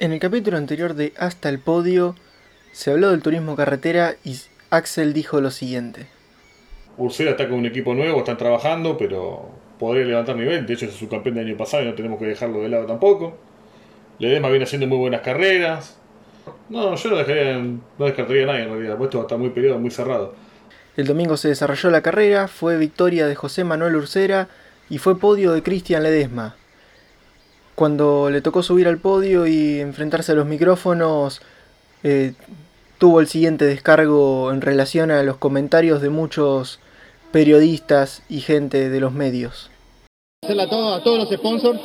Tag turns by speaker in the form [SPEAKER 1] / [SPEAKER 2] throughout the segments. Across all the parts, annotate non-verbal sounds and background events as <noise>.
[SPEAKER 1] En el capítulo anterior de Hasta el Podio se habló del turismo carretera y Axel dijo lo siguiente.
[SPEAKER 2] Ursera está con un equipo nuevo, están trabajando, pero podría levantar nivel. De hecho, es su campeón del año pasado y no tenemos que dejarlo de lado tampoco. Ledesma viene haciendo muy buenas carreras. No, yo no, dejaría, no descartaría a nadie en realidad, puesto está muy peleado, muy cerrado.
[SPEAKER 1] El domingo se desarrolló la carrera, fue victoria de José Manuel Ursera y fue podio de Cristian Ledesma. Cuando le tocó subir al podio y enfrentarse a los micrófonos, eh, tuvo el siguiente descargo en relación a los comentarios de muchos periodistas y gente de los medios.
[SPEAKER 3] Hacerle a, todos, a todos los sponsors.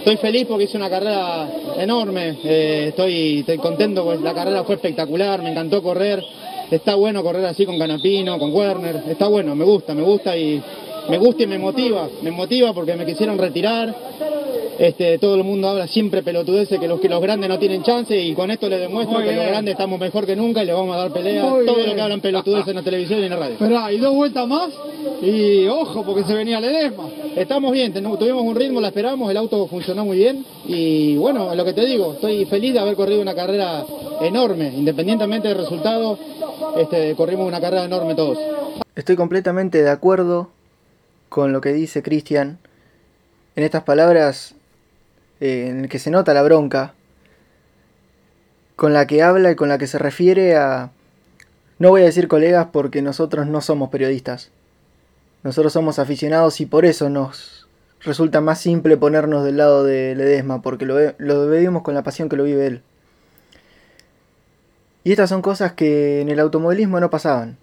[SPEAKER 3] Estoy feliz porque hice una carrera enorme. Eh, estoy, contento porque la carrera fue espectacular. Me encantó correr. Está bueno correr así con Canapino, con Werner. Está bueno, me gusta, me gusta y me gusta y me motiva. Me motiva porque me quisieron retirar este, todo el mundo habla siempre pelotudeces que los, que los grandes no tienen chance y con esto les demuestro que los grandes estamos mejor que nunca y le vamos a dar pelea a todo lo que hablan pelotudeces en la televisión y en la radio.
[SPEAKER 4] Esperá, y dos vueltas más y ojo porque se venía Ledesma.
[SPEAKER 3] Estamos bien, tuvimos un ritmo, la esperamos, el auto funcionó muy bien y bueno, lo que te digo, estoy feliz de haber corrido una carrera enorme, independientemente del resultado, este, corrimos una carrera enorme todos.
[SPEAKER 1] Estoy completamente de acuerdo con lo que dice Cristian. En estas palabras eh, en el que se nota la bronca, con la que habla y con la que se refiere a... No voy a decir colegas porque nosotros no somos periodistas. Nosotros somos aficionados y por eso nos resulta más simple ponernos del lado de Ledesma, porque lo, lo vivimos con la pasión que lo vive él. Y estas son cosas que en el automovilismo no pasaban.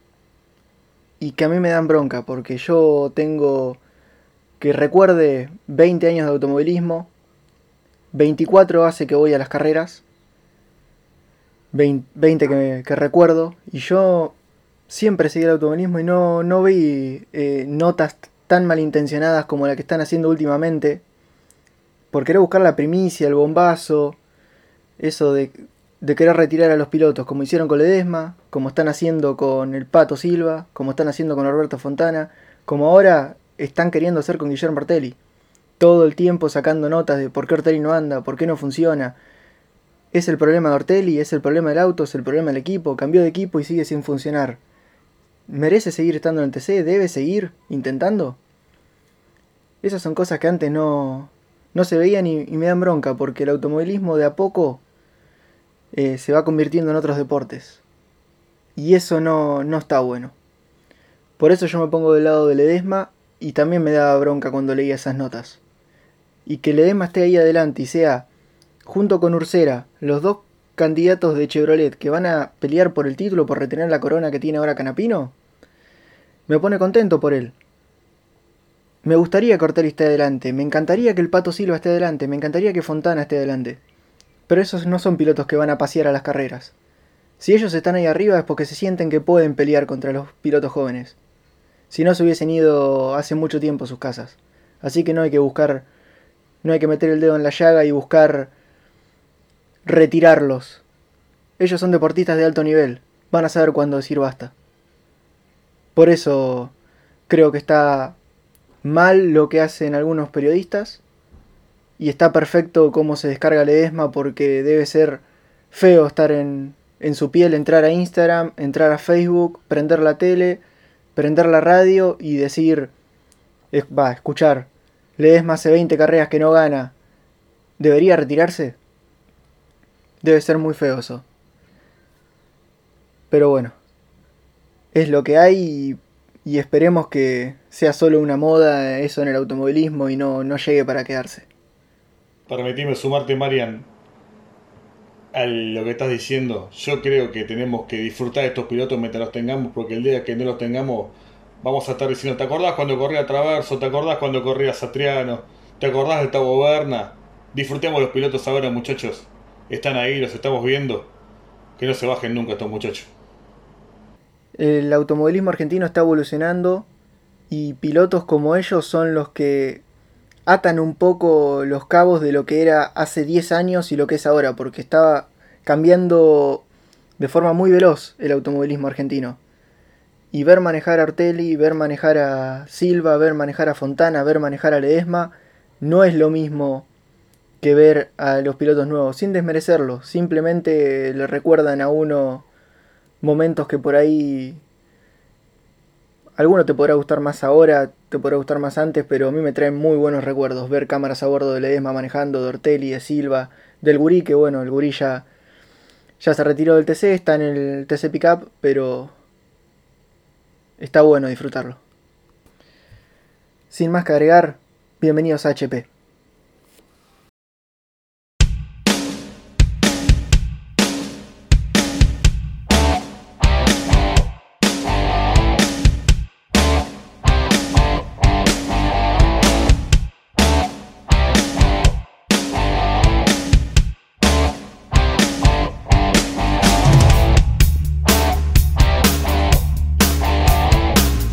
[SPEAKER 1] Y que a mí me dan bronca, porque yo tengo que recuerde 20 años de automovilismo, 24 hace que voy a las carreras. 20 que, recuerdo. Y yo siempre seguí el automovilismo y no, no vi eh, notas tan malintencionadas como la que están haciendo últimamente. Por querer buscar la primicia, el bombazo. Eso de, de querer retirar a los pilotos, como hicieron con Ledesma, como están haciendo con el Pato Silva, como están haciendo con Alberto Fontana, como ahora están queriendo hacer con Guillermo Martelli todo el tiempo sacando notas de por qué Ortelli no anda, por qué no funciona. Es el problema de Ortelli, es el problema del auto, es el problema del equipo, cambió de equipo y sigue sin funcionar. ¿Merece seguir estando en el TC? ¿Debe seguir intentando? Esas son cosas que antes no, no se veían y, me dan bronca porque el automovilismo de a poco eh, se va convirtiendo en otros deportes. Y eso no, no está bueno. Por eso yo me pongo del lado del Edesma y también me daba bronca cuando leía esas notas y que Ledesma esté ahí adelante y sea, junto con Ursera, los dos candidatos de Chevrolet que van a pelear por el título, por retener la corona que tiene ahora Canapino, me pone contento por él. Me gustaría que Ortelli esté adelante, me encantaría que el Pato Silva esté adelante, me encantaría que Fontana esté adelante. Pero esos no son pilotos que van a pasear a las carreras. Si ellos están ahí arriba es porque se sienten que pueden pelear contra los pilotos jóvenes. Si no se hubiesen ido hace mucho tiempo a sus casas. Así que no hay que buscar no hay que meter el dedo en la llaga y buscar retirarlos. Ellos son deportistas de alto nivel. Van a saber cuándo decir basta. Por eso creo que está mal lo que hacen algunos periodistas. Y está perfecto cómo se descarga Ledesma porque debe ser feo estar en, en su piel, entrar a Instagram, entrar a Facebook, prender la tele, prender la radio y decir, va, escuchar, Ledesma hace 20 carreras que no gana. ¿Debería retirarse? Debe ser muy feo eso. Pero bueno. Es lo que hay y, esperemos que sea solo una moda eso en el automovilismo y no, no llegue para quedarse.
[SPEAKER 2] Permitime sumarte, Marian, a lo que estás diciendo. Yo creo que tenemos que disfrutar de estos pilotos mientras los tengamos, porque el día que no los tengamos vamos a estar diciendo, ¿te acordás cuando corría Traverso? ¿Te acordás cuando corría Satriano? ¿Te acordás de Tabo Berna? Disfrutemos los pilotos ahora, muchachos. Están ahí, los estamos viendo. Que no se bajen nunca estos muchachos.
[SPEAKER 1] El automovilismo argentino está evolucionando y pilotos como ellos son los que atan un poco los cabos de lo que era hace 10 años y lo que es ahora, porque estaba cambiando de forma muy veloz el automovilismo argentino. Y ver manejar a Artelli, ver manejar a Silva, ver manejar a Fontana, ver manejar a Ledesma, no es lo mismo que ver a los pilotos nuevos, sin desmerecerlos, simplemente le recuerdan a uno momentos que por ahí alguno te podrá gustar más ahora, te podrá gustar más antes, pero a mí me traen muy buenos recuerdos ver cámaras a bordo de Ledesma manejando, de Ortelli, de Silva, del Gurí, que bueno, el Gurí ya, ya se retiró del TC, está en el TC Pickup, pero está bueno disfrutarlo. Sin más que agregar, bienvenidos a HP.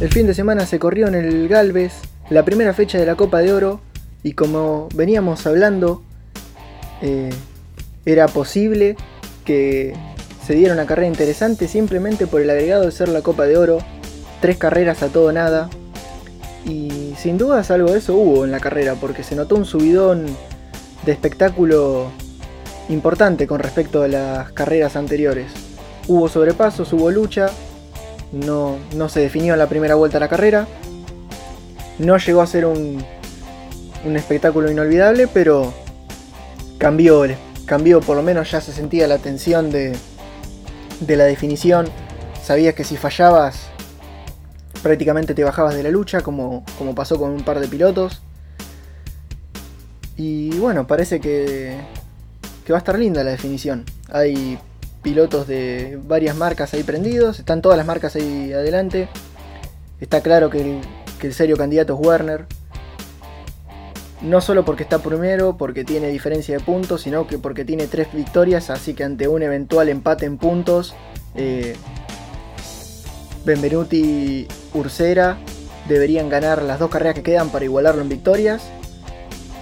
[SPEAKER 1] El fin de semana se corrió en el Galvez la primera fecha de la Copa de Oro y como veníamos hablando, eh, era posible que se diera una carrera interesante simplemente por el agregado de ser la Copa de Oro, tres carreras a todo nada. Y sin dudas algo de eso hubo en la carrera porque se notó un subidón de espectáculo importante con respecto a las carreras anteriores. Hubo sobrepasos, hubo lucha, no, no se definió en la primera vuelta la carrera. No llegó a ser un, un espectáculo inolvidable, pero cambió, cambió, por lo menos ya se sentía la tensión de, de la definición. Sabías que si fallabas prácticamente te bajabas de la lucha, como, como pasó con un par de pilotos. Y bueno, parece que, que va a estar linda la definición. Hay pilotos de varias marcas ahí prendidos, están todas las marcas ahí adelante. Está claro que el, serio candidato es Werner. No solo porque está primero, porque tiene diferencia de puntos, sino que porque tiene tres victorias, así que ante un eventual empate en puntos, eh, Benvenuti Ursera deberían ganar las dos carreras que quedan para igualarlo en victorias.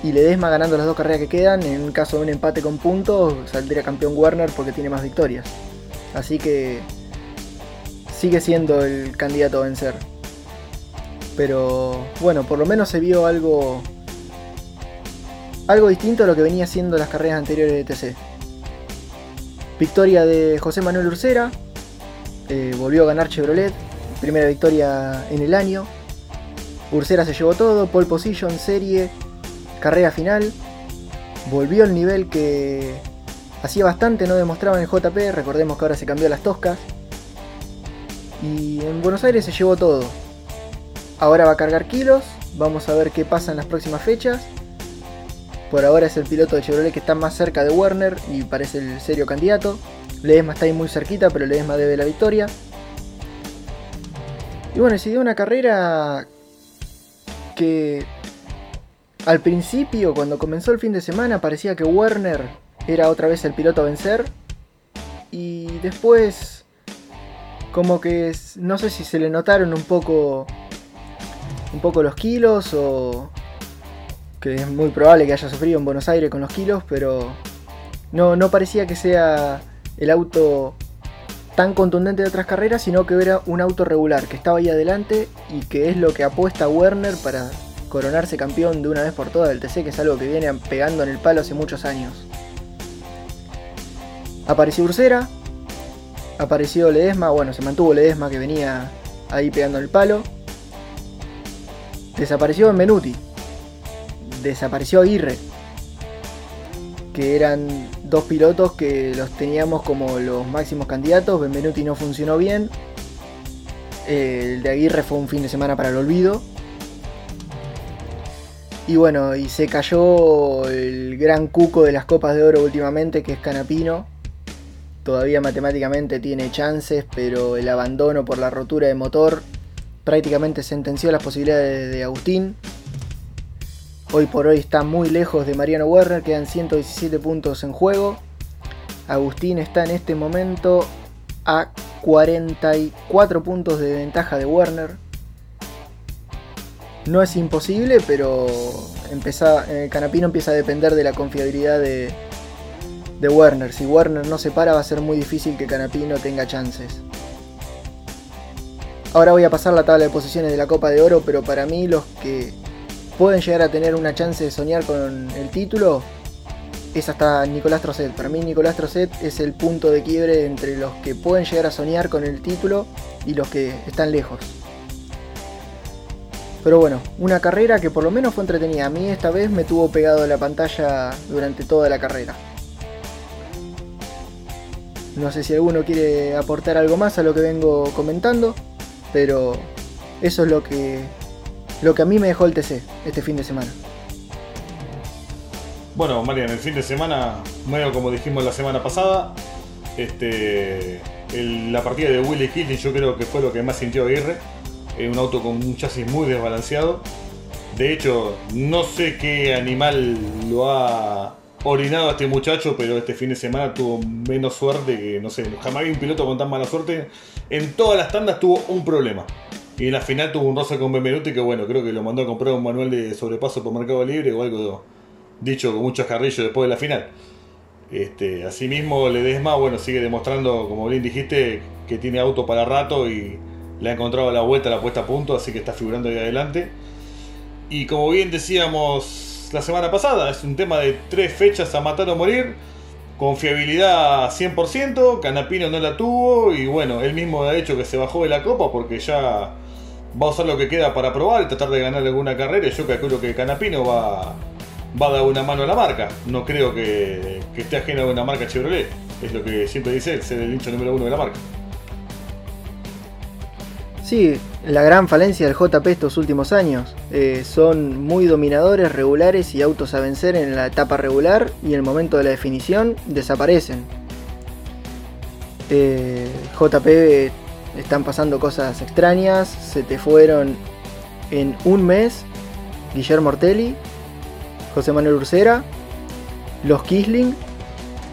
[SPEAKER 1] Y Ledesma ganando las dos carreras que quedan, en caso de un empate con puntos, saldría campeón Werner porque tiene más victorias. Así que sigue siendo el candidato a vencer. Pero bueno, por lo menos se vio algo algo distinto a lo que venía siendo las carreras anteriores de TC. Victoria de José Manuel Ursera, eh, volvió a ganar Chevrolet, primera victoria en el año. Ursera se llevó todo, pole position, serie, carrera final. Volvió al nivel que hacía bastante no demostraba en el JP, recordemos que ahora se cambió a las toscas. Y en Buenos Aires se llevó todo. Ahora va a cargar kilos, vamos a ver qué pasa en las próximas fechas. Por ahora es el piloto de Chevrolet que está más cerca de Werner y parece el serio candidato. Ledesma está ahí muy cerquita, pero Ledesma debe la victoria. Y bueno, se dio una carrera que al principio, cuando comenzó el fin de semana, parecía que Werner era otra vez el piloto a vencer. Y después, como que no sé si se le notaron un poco, un poco los kilos o que es muy probable que haya sufrido en Buenos Aires con los kilos, pero no, no parecía que sea el auto tan contundente de otras carreras, sino que era un auto regular, que estaba ahí adelante y que es lo que apuesta Werner para coronarse campeón de una vez por todas del TC, que es algo que viene pegando en el palo hace muchos años. Apareció Ursera, apareció Ledesma, bueno, se mantuvo Ledesma que venía ahí pegando el palo. Desapareció Benvenuti, desapareció Aguirre, que eran dos pilotos que los teníamos como los máximos candidatos. Benvenuti no funcionó bien. El de Aguirre fue un fin de semana para el olvido. Y bueno, y se cayó el gran cuco de las copas de oro últimamente, que es Canapino. Todavía matemáticamente tiene chances, pero el abandono por la rotura de motor prácticamente sentenció las posibilidades de Agustín. Hoy por hoy está muy lejos de Mariano Werner, quedan 117 puntos en juego. Agustín está en este momento a 44 puntos de ventaja de Werner. No es imposible, pero el Canapino empieza a depender de la confiabilidad de, de Werner. Si Werner no se para va a ser muy difícil que Canapino tenga chances. Ahora voy a pasar la tabla de posiciones de la Copa de Oro, pero para mí los que pueden llegar a tener una chance de soñar con el título es hasta Nicolás Trocet. Para mí Nicolás Trocet es el punto de quiebre entre los que pueden llegar a soñar con el título y los que están lejos. Pero bueno, una carrera que por lo menos fue entretenida. A mí esta vez me tuvo pegado la pantalla durante toda la carrera. No sé si alguno quiere aportar algo más a lo que vengo comentando, pero eso es lo que, lo que a mí me dejó el TC este fin de semana.
[SPEAKER 2] Bueno, Marian, el fin de semana, medio como dijimos la semana pasada, este, la partida de Willy Killing yo creo que fue lo que más sintió Aguirre. Un auto con un chasis muy desbalanceado. De hecho, no sé qué animal lo ha orinado a este muchacho, pero este fin de semana tuvo menos suerte que, no sé, jamás vi un piloto con tan mala suerte. En todas las tandas tuvo un problema. Y en la final tuvo un roce con Benvenuti que, bueno, creo que lo mandó a comprar un manual de sobrepaso por Mercado Libre o algo dicho con muchos carrillos después de la final. Este, asimismo, Ledesma, bueno, sigue demostrando, como bien dijiste, que tiene auto para rato y le ha encontrado la vuelta a la puesta a punto, así que está figurando ahí adelante. Y como bien decíamos la semana pasada, es un tema de tres fechas a matar o morir. Confiabilidad 100%, Canapino no la tuvo y bueno, él mismo ha hecho que se bajó de la copa porque ya va a usar lo que queda para probar y tratar de ganar alguna carrera. Yo calculo que Canapino va, a dar una mano a la marca. No creo que, esté ajeno a una marca Chevrolet. Es lo que siempre dice ser el hincho número uno de la marca.
[SPEAKER 1] Sí, la gran falencia del JP estos últimos años. Eh, son muy dominadores, regulares y autos a vencer en la etapa regular y en el momento de la definición desaparecen. Eh, JP están pasando cosas extrañas, se te fueron en un mes Guillermo Ortelli, José Manuel Ursera, los Kisling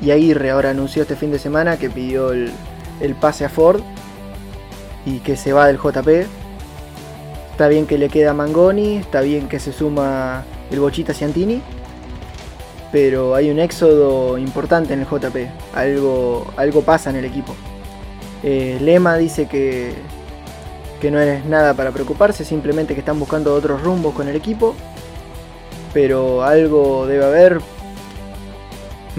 [SPEAKER 1] y Aguirre ahora anunció este fin de semana que pidió el, pase a Ford y que se va del JP. Está bien que le queda Mangoni, está bien que se suma el Bochita Ciantini, pero hay un éxodo importante en el JP. Algo, algo pasa en el equipo. Eh, Lema dice que, que no es nada para preocuparse, simplemente que están buscando otros rumbos con el equipo pero algo debe haber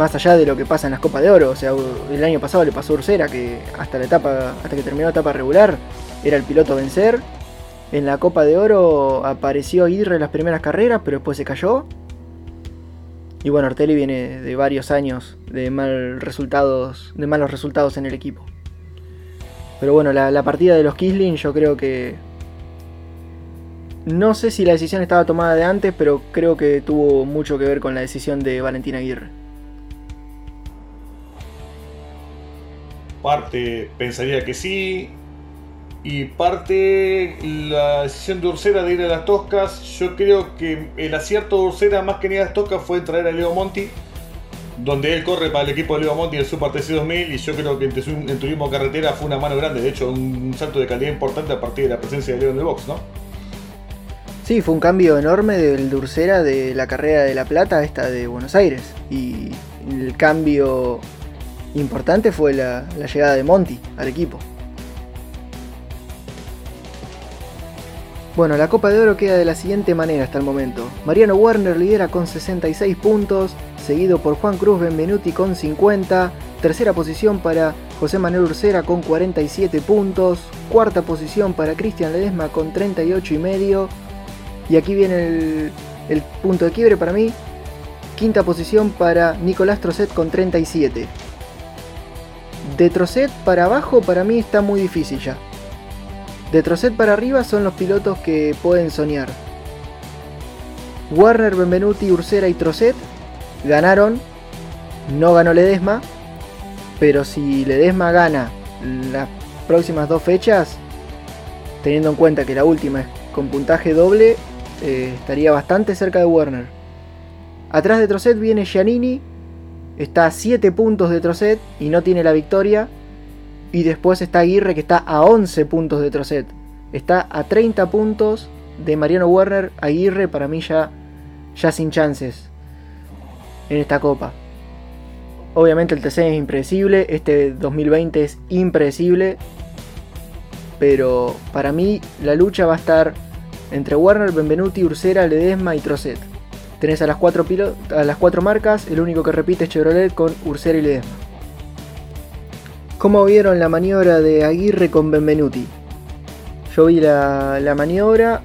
[SPEAKER 1] más allá de lo que pasa en las Copas de Oro. O sea, el año pasado le pasó Ursera que hasta la etapa, hasta que terminó la etapa regular, era el piloto a vencer. En la Copa de Oro apareció Aguirre en las primeras carreras, pero después se cayó. Y bueno, Ortelli viene de varios años de mal resultados, de malos resultados en el equipo. Pero bueno, la, la partida de los Kisling yo creo que no sé si la decisión estaba tomada de antes, pero creo que tuvo mucho que ver con la decisión de Valentín Aguirre.
[SPEAKER 2] Parte pensaría que sí. Y parte la decisión de Ursera de ir a las Toscas. Yo creo que el acierto de Ursera más que ni a las Toscas fue traer a Leo Monti. Donde él corre para el equipo de Leo Monti en el Super TC 2000. Y yo creo que en, turismo carretera fue una mano grande. De hecho, un salto de calidad importante a partir de la presencia de Leo en el box, ¿no?
[SPEAKER 1] Sí, fue un cambio enorme del Dulcera de la carrera de La Plata a esta de Buenos Aires. Y el cambio importante fue la, llegada de Monty al equipo. Bueno, la Copa de Oro queda de la siguiente manera hasta el momento. Mariano Warner lidera con 66 puntos, seguido por Juan Cruz Benvenuti con 50, tercera posición para José Manuel Ursera con 47 puntos, cuarta posición para Cristian Ledesma con 38 y medio, y aquí viene el, punto de quiebre para mí. Quinta posición para Nicolás Trocet con 37. De Trocet para abajo para mí está muy difícil ya. De Trocet para arriba son los pilotos que pueden soñar. Warner, Benvenuti, Ursera y Trocet ganaron. No ganó Ledesma. Pero si Ledesma gana las próximas dos fechas, teniendo en cuenta que la última es con puntaje doble, eh, estaría bastante cerca de Werner. Atrás de Trocet viene Giannini, está a 7 puntos de Trocet y no tiene la victoria. Y después está Aguirre que está a 11 puntos de Trocet. Está a 30 puntos de Mariano Werner. Aguirre para mí ya, ya sin chances en esta copa. Obviamente el TC es impredecible, este 2020 es impredecible, pero para mí la lucha va a estar entre Warner, Benvenuti, Ursera, Ledesma y Trocet. Tenés a las cuatro, a las cuatro marcas, el único que repite es Chevrolet con Ursera y Ledesma. ¿Cómo vieron la maniobra de Aguirre con Benvenuti? Yo vi la, la maniobra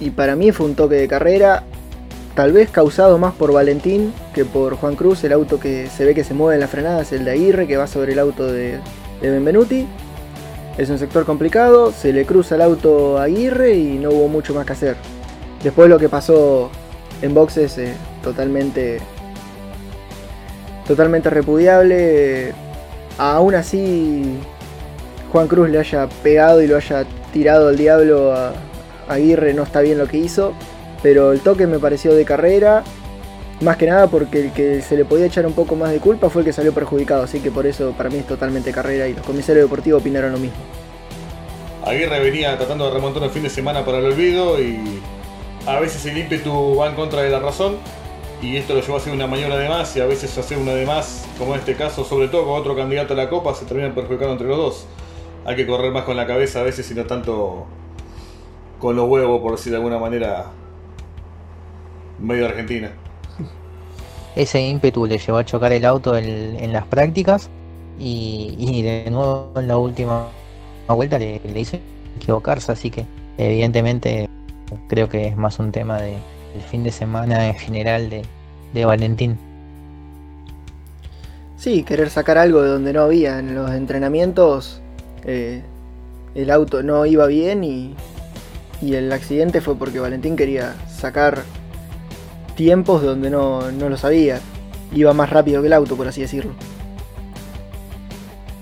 [SPEAKER 1] y para mí fue un toque de carrera, tal vez causado más por Valentín que por Juan Cruz, el auto que se ve que se mueve en las frenadas, el de Aguirre, que va sobre el auto de, de Benvenuti. Es un sector complicado, se le cruza el auto a Aguirre y no hubo mucho más que hacer. Después lo que pasó en boxes eh, totalmente totalmente repudiable. aún así Juan Cruz le haya pegado y lo haya tirado al diablo a, Aguirre, no está bien lo que hizo. Pero el toque me pareció de carrera. Más que nada porque el que se le podía echar un poco más de culpa fue el que salió perjudicado. Así que por eso para mí es totalmente carrera y los comisarios deportivos opinaron lo mismo.
[SPEAKER 2] Aguirre venía tratando de remontar el fin de semana para el olvido y a veces el ímpetu va en contra de la razón y esto lo llevó a hacer una maniobra de más y a veces hacer una de más, como en este caso, sobre todo con otro candidato a la Copa, se terminan perjudicando entre los dos. Hay que correr más con la cabeza a veces y no tanto con los huevos, por decir de alguna manera, medio argentina.
[SPEAKER 5] Ese ímpetu le llevó a chocar el auto en, las prácticas y, de nuevo en la última vuelta le, le hizo equivocarse, así que evidentemente Creo que es más un tema de, del fin de semana en general de, Valentín.
[SPEAKER 1] Sí, querer sacar algo de donde no había. En los entrenamientos eh, el auto no iba bien y, y, el accidente fue porque Valentín quería sacar tiempos donde no, no lo sabía. Iba más rápido que el auto, por así decirlo.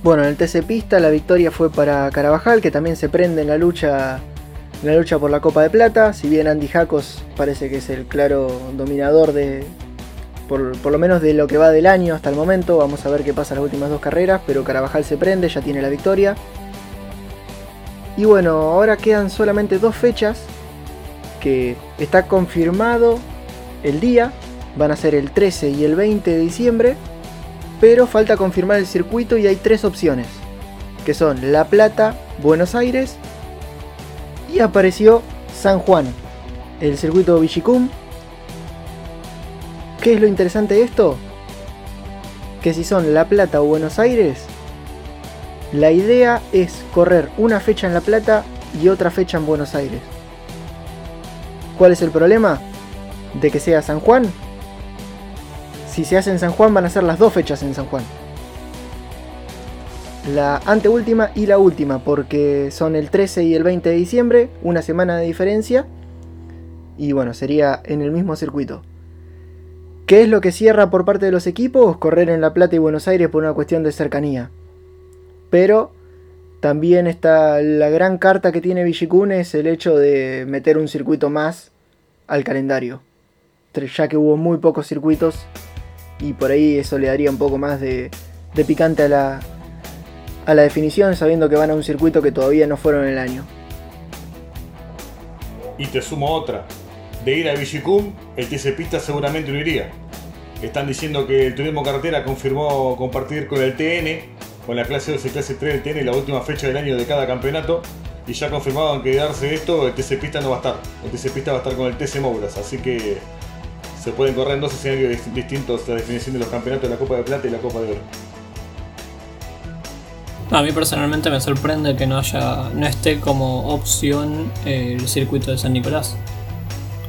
[SPEAKER 1] Bueno, en el TC Pista la victoria fue para Carabajal, que también se prende en la lucha la lucha por la Copa de Plata. Si bien Andy Jacos parece que es el claro dominador de. Por, lo menos de lo que va del año hasta el momento. Vamos a ver qué pasa en las últimas dos carreras. Pero Carabajal se prende, ya tiene la victoria. Y bueno, ahora quedan solamente dos fechas. Que está confirmado el día. Van a ser el 13 y el 20 de diciembre. Pero falta confirmar el circuito y hay tres opciones. Que son La Plata, Buenos Aires apareció San Juan, el circuito Vichicum. ¿Qué es lo interesante de esto? Que si son La Plata o Buenos Aires, la idea es correr una fecha en La Plata y otra fecha en Buenos Aires. ¿Cuál es el problema? De que sea San Juan. Si se hace en San Juan van a ser las dos fechas en San Juan la anteúltima y la última, porque son el 13 y el 20 de diciembre, una semana de diferencia, y bueno, sería en el mismo circuito. ¿Qué es lo que cierra por parte de los equipos? Correr en La Plata y Buenos Aires por una cuestión de cercanía. Pero también está la gran carta que tiene Villicún es el hecho de meter un circuito más al calendario. Ya que hubo muy pocos circuitos y por ahí eso le daría un poco más de, de picante a la, a la definición sabiendo que van a un circuito que todavía no fueron el año.
[SPEAKER 2] Y te sumo otra. De ir a Vigicum, el TC Pista seguramente no iría. Están diciendo que el Turismo Carretera confirmó compartir con el TN, con la clase 2 y clase 3 del TN, la última fecha del año de cada campeonato. Y ya confirmaban que darse esto, el TC Pista no va a estar. El TC Pista va a estar con el TC Mouras. Así que se pueden correr en dos escenarios distintos la definición de los campeonatos de la Copa de Plata y la Copa de Oro.
[SPEAKER 6] A mí personalmente me sorprende que no haya, no esté como opción el circuito de San Nicolás,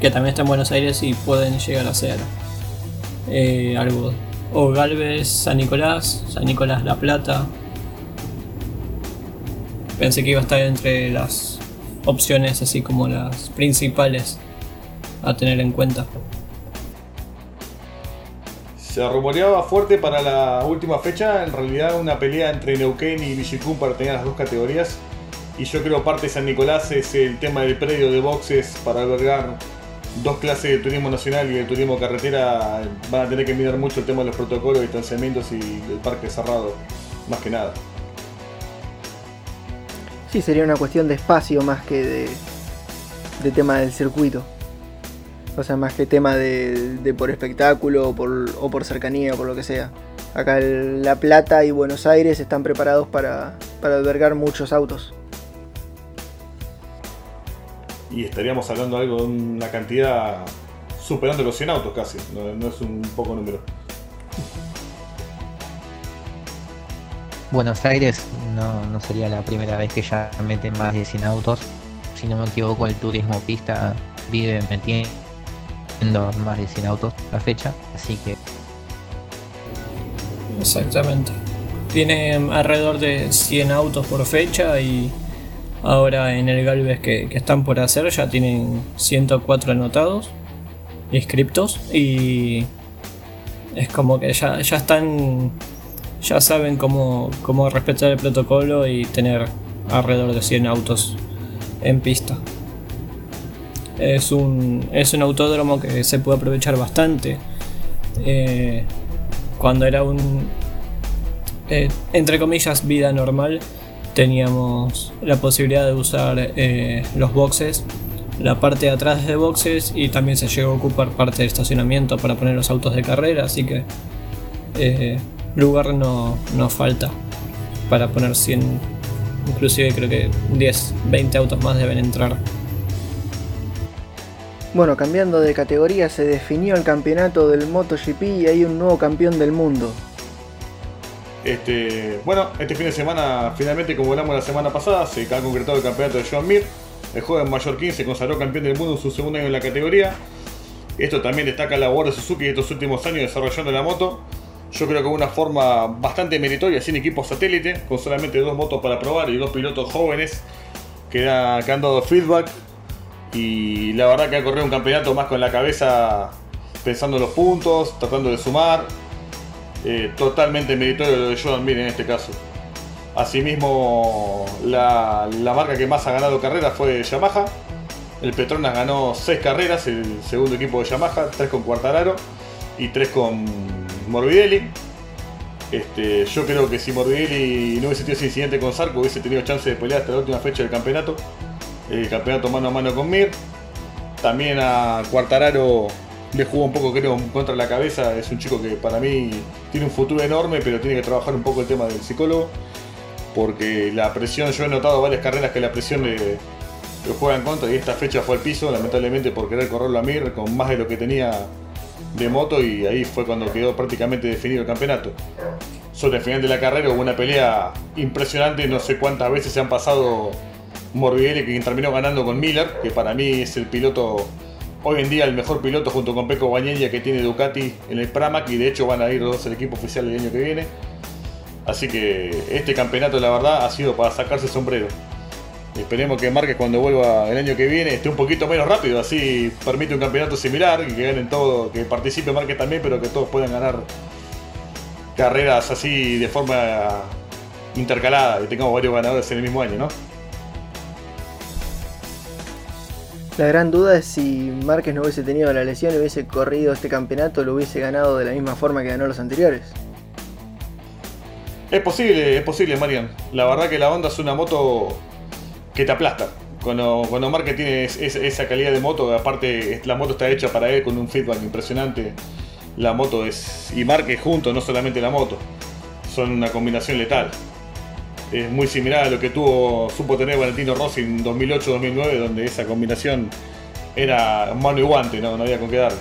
[SPEAKER 6] que también está en Buenos Aires y pueden llegar a ser eh, algo. O Galvez, San Nicolás, San Nicolás La Plata. Pensé que iba a estar entre las opciones así como las principales a tener en cuenta.
[SPEAKER 2] Se rumoreaba fuerte para la última fecha, en realidad una pelea entre Neuquén y Villicum para tener las dos categorías. Y yo creo parte de San Nicolás es el tema del predio de boxes para albergar dos clases de turismo nacional y de turismo carretera. Van a tener que mirar mucho el tema de los protocolos, distanciamientos y el parque cerrado, más que nada.
[SPEAKER 1] Sí, sería una cuestión de espacio más que de tema del circuito. O sea, más que tema de, por espectáculo o por, cercanía o por lo que sea. Acá La Plata y Buenos Aires están preparados para, albergar muchos autos.
[SPEAKER 2] Y estaríamos hablando de algo de una cantidad superando los 100 autos casi, no, no es un poco número.
[SPEAKER 5] Buenos Aires no, no sería la primera vez que ya meten más de 100 autos. Si no me equivoco, el turismo pista vive metiendo más de 100 autos a la fecha, así que
[SPEAKER 6] Exactamente. Tiene alrededor de 100 autos por fecha y ahora en el Galvez que, que están por hacer ya tienen 104 anotados, inscriptos y es como que ya, ya están, ya saben cómo, cómo respetar el protocolo y tener alrededor de 100 autos en pista. Es un, es un autódromo que se puede aprovechar bastante. Eh, cuando era un, eh, entre comillas, vida normal, teníamos la posibilidad de usar eh, los boxes, la parte de atrás de boxes y también se llegó a ocupar parte del estacionamiento para poner los autos de carrera, así que lugar no, no falta para poner 100, inclusive creo que 10, 20 autos más deben entrar.
[SPEAKER 1] Bueno, cambiando de categoría, se definió el campeonato del MotoGP y hay un nuevo campeón del mundo.
[SPEAKER 2] Este, bueno, este fin de semana, finalmente, como hablamos la semana pasada, se ha concretado el campeonato de Joan Mir. El joven mallorquín se consagró campeón del mundo en su segundo año en la categoría. Esto también destaca la labor de Suzuki estos últimos años desarrollando la moto. Yo creo que una forma bastante meritoria, sin equipo satélite, con solamente dos motos para probar y dos pilotos jóvenes que han dado feedback. Y la verdad que ha corrido un campeonato más con la cabeza pensando en los puntos, tratando de sumar. Eh, totalmente meritorio lo de Jordan Mir en este caso. Asimismo, la, la marca que más ha ganado carreras fue Yamaha. El Petronas ganó 6 carreras, el segundo equipo de Yamaha, 3 con Quartararo y 3 con Morbidelli. Este, yo creo que si Morbidelli no hubiese tenido ese incidente con Zarco, hubiese tenido chance de pelear hasta la última fecha del campeonato. El campeonato mano a mano con Mir. También a Quartararo le jugó un poco, creo, contra la cabeza. Es un chico que para mí tiene un futuro enorme, pero tiene que trabajar un poco el tema del psicólogo. Porque la presión, yo he notado varias carreras que la presión le, le juega en contra y esta fecha fue al piso, lamentablemente por querer correrlo a Mir con más de lo que tenía de moto y ahí fue cuando quedó prácticamente definido el campeonato. Sobre el final de la carrera hubo una pelea impresionante, no sé cuántas veces se han pasado Morbidelli que terminó ganando con Miller, que para mí es el piloto, hoy en día el mejor piloto junto con Pecco Bagnaia que tiene Ducati en el Pramac y de hecho van a ir los dos al equipo oficial el año que viene. Así que este campeonato la verdad ha sido para sacarse sombrero. Esperemos que Márquez cuando vuelva el año que viene esté un poquito menos rápido, así permite un campeonato similar y que ganen todo, que participe Márquez también, pero que todos puedan ganar carreras así de forma intercalada y tengamos varios ganadores en el mismo año, ¿no?
[SPEAKER 1] La gran duda es si Márquez no hubiese tenido la lesión y hubiese corrido este campeonato, lo hubiese ganado de la misma forma que ganó los anteriores.
[SPEAKER 2] Es posible, es posible, Marian. La verdad que la Honda es una moto que te aplasta. Cuando, cuando Márquez tiene es- es- esa calidad de moto, aparte la moto está hecha para él con un feedback impresionante. La moto es. y Márquez juntos, no solamente la moto. Son una combinación letal. Es muy similar a lo que tuvo, supo tener Valentino Rossi en 2008-2009, donde esa combinación era mano y guante, no, había con qué dar.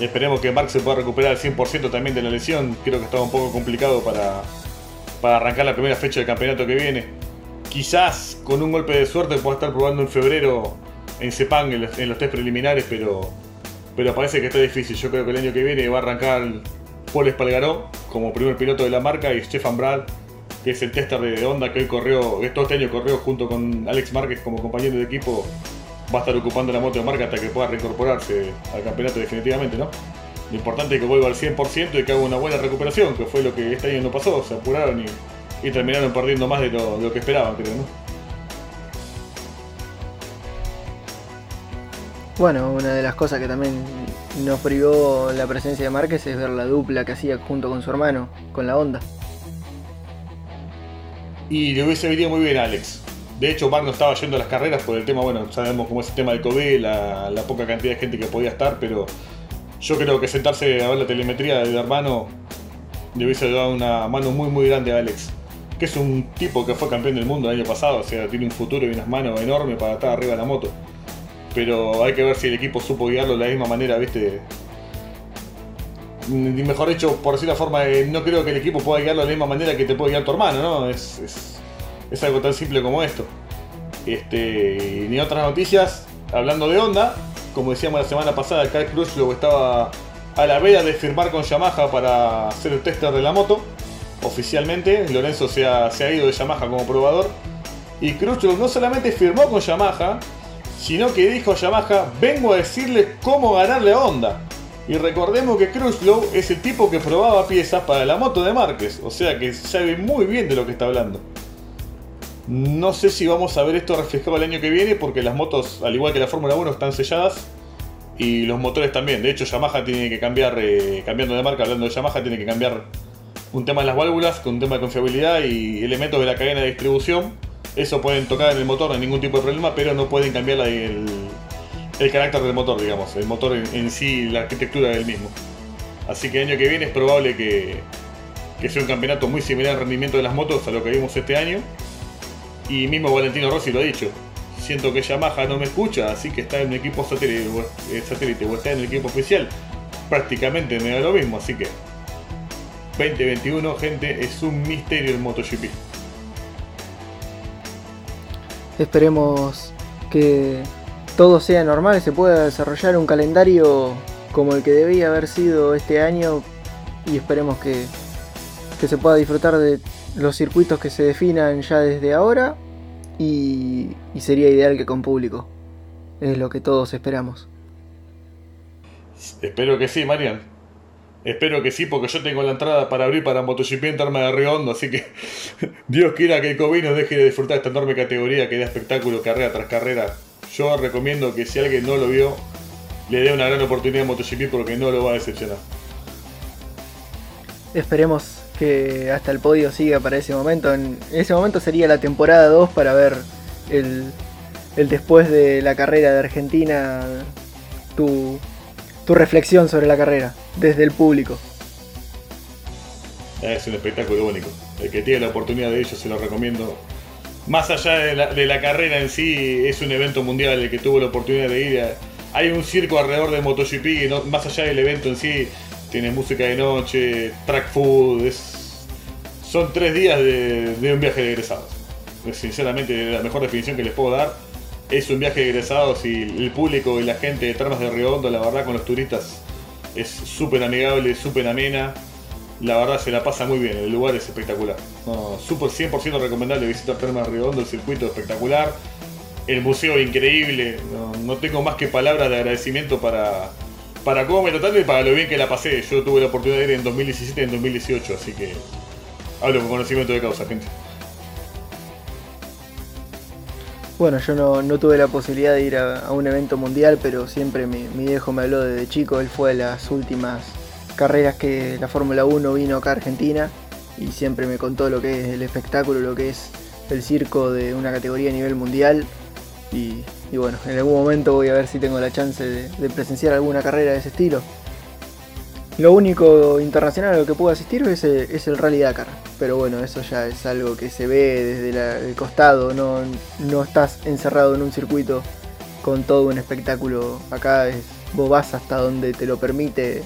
[SPEAKER 2] Esperemos que Mark se pueda recuperar al 100% también de la lesión. Creo que estaba un poco complicado para, para arrancar la primera fecha del campeonato que viene. Quizás con un golpe de suerte pueda estar probando en febrero en Sepang en los, en los test preliminares, pero, pero parece que está difícil. Yo creo que el año que viene va a arrancar Paul Espargaró como primer piloto de la marca y Stefan Brad, que es el tester de Honda que hoy corrió, que todo este año corrió junto con Alex Márquez como compañero de equipo, va a estar ocupando la moto de marca hasta que pueda reincorporarse al campeonato definitivamente, ¿no? Lo importante es que vuelva al 100% y que haga una buena recuperación, que fue lo que este año no pasó, se apuraron y, terminaron perdiendo más de lo, lo que esperaban, creo, ¿no?
[SPEAKER 1] Bueno, una de las cosas que también nos privó la presencia de Márquez es ver la dupla que hacía junto con su hermano, con la Honda.
[SPEAKER 2] Y le hubiese venido muy bien a Alex. De hecho, Mark no estaba yendo a las carreras por el tema, bueno, sabemos cómo es el tema del COVID, la, poca cantidad de gente que podía estar, pero yo creo que sentarse a ver la telemetría del hermano le hubiese dado una mano muy muy grande a Alex. Que es un tipo que fue campeón del mundo el año pasado, o sea, tiene un futuro y unas manos enormes para estar arriba de la moto. Pero hay que ver si el equipo supo guiarlo de la misma manera, ¿viste? Mm, Mejor dicho, por decir la forma, eh, no creo que el equipo pueda guiarlo de la misma manera que te puede guiar tu hermano, ¿no? Es, es, es algo tan simple como esto. Este, y ni otras noticias, hablando de Honda, como decíamos la semana pasada, Kyle Crutchlow estaba a la vera de firmar con Yamaha para ser el tester de la moto. Oficialmente, Lorenzo se ha, se ha ido de Yamaha como probador. Y Crutchlow no solamente firmó con Yamaha, sino que dijo Yamaha, vengo a decirles cómo ganarle a Honda. Y recordemos que Crutchlow es el tipo que probaba piezas para la moto de Márquez, o sea que sabe muy bien de lo que está hablando. No sé si vamos a ver esto reflejado el año que viene, porque las motos, al igual que la Fórmula 1, están selladas. Y los motores también. De hecho, Yamaha tiene que cambiar, eh, cambiando de marca, hablando de Yamaha, tiene que cambiar un tema de las válvulas, con un tema de confiabilidad y elementos de la cadena de distribución. Eso pueden tocar en el motor, no hay ningún tipo de problema, pero no pueden cambiar el, carácter del motor, digamos. El motor en, en sí, la arquitectura del mismo. Así que el año que viene es probable que, que sea un campeonato muy similar al rendimiento de las motos a lo que vimos este año. Y mismo Valentino Rossi lo ha dicho. Siento que Yamaha no me escucha, así que está en un equipo satélite o, satélite, o está en el equipo oficial. Prácticamente me da lo mismo, así que 2021, gente, es un misterio el MotoGP.
[SPEAKER 1] Esperemos que todo sea normal se pueda desarrollar un calendario como el que debía haber sido este año y esperemos que, que se pueda disfrutar de los circuitos que se definan ya desde ahora y, y sería ideal que con público. Es lo que todos esperamos.
[SPEAKER 2] Espero que sí, Marian. Espero que sí, porque yo tengo la entrada para abrir para MotoGP en Terma de Río Hondo, así que <laughs> Dios quiera que el COVID nos deje de disfrutar esta enorme categoría que da espectáculo carrera tras carrera. Yo recomiendo que si alguien no lo vio, le dé una gran oportunidad a MotoGP porque no lo va a decepcionar.
[SPEAKER 1] Esperemos que hasta el podio siga para ese momento. En ese momento sería la temporada 2 para ver el, el después de la carrera de Argentina, tu, tu reflexión sobre la carrera desde el público.
[SPEAKER 2] Es un espectáculo único. El que tiene la oportunidad de ello se lo recomiendo. Más allá de la, carrera en sí, es un evento mundial el que tuvo la oportunidad de ir. Hay un circo alrededor de MotoGP, y más allá del evento en sí, tiene música de noche, track food, son tres días de, un viaje de egresados. Es Sinceramente, la mejor definición que les puedo dar es un viaje de egresados y el público y la gente de Termas de Río Hondo, la verdad, con los turistas es súper amigable, súper amena. La verdad se la pasa muy bien, el lugar es espectacular. No, súper 100% recomendable visitar Termas de Río Hondo, el circuito espectacular. El museo increíble, no, no tengo más que palabras de agradecimiento para, para cómo me trataron y para lo bien que la pasé. Yo tuve la oportunidad de ir en 2017 y en 2018, así que hablo con conocimiento de causa, gente.
[SPEAKER 1] Bueno, yo no, no tuve la posibilidad de ir a, un evento mundial, pero siempre mi, mi viejo me habló desde chico. Él fue a las últimas carreras que la Fórmula 1 vino acá a Argentina y siempre me contó lo que es el espectáculo, lo que es el circo de una categoría a nivel mundial. Y, y bueno, en algún momento voy a ver si tengo la chance de, de presenciar alguna carrera de ese estilo. Lo único internacional a lo que puedo asistir es el, es el Rally Dakar. Pero bueno, eso ya es algo que se ve desde el costado. No, no estás encerrado en un circuito con todo un espectáculo. Acá es, vos vas hasta donde te lo permite.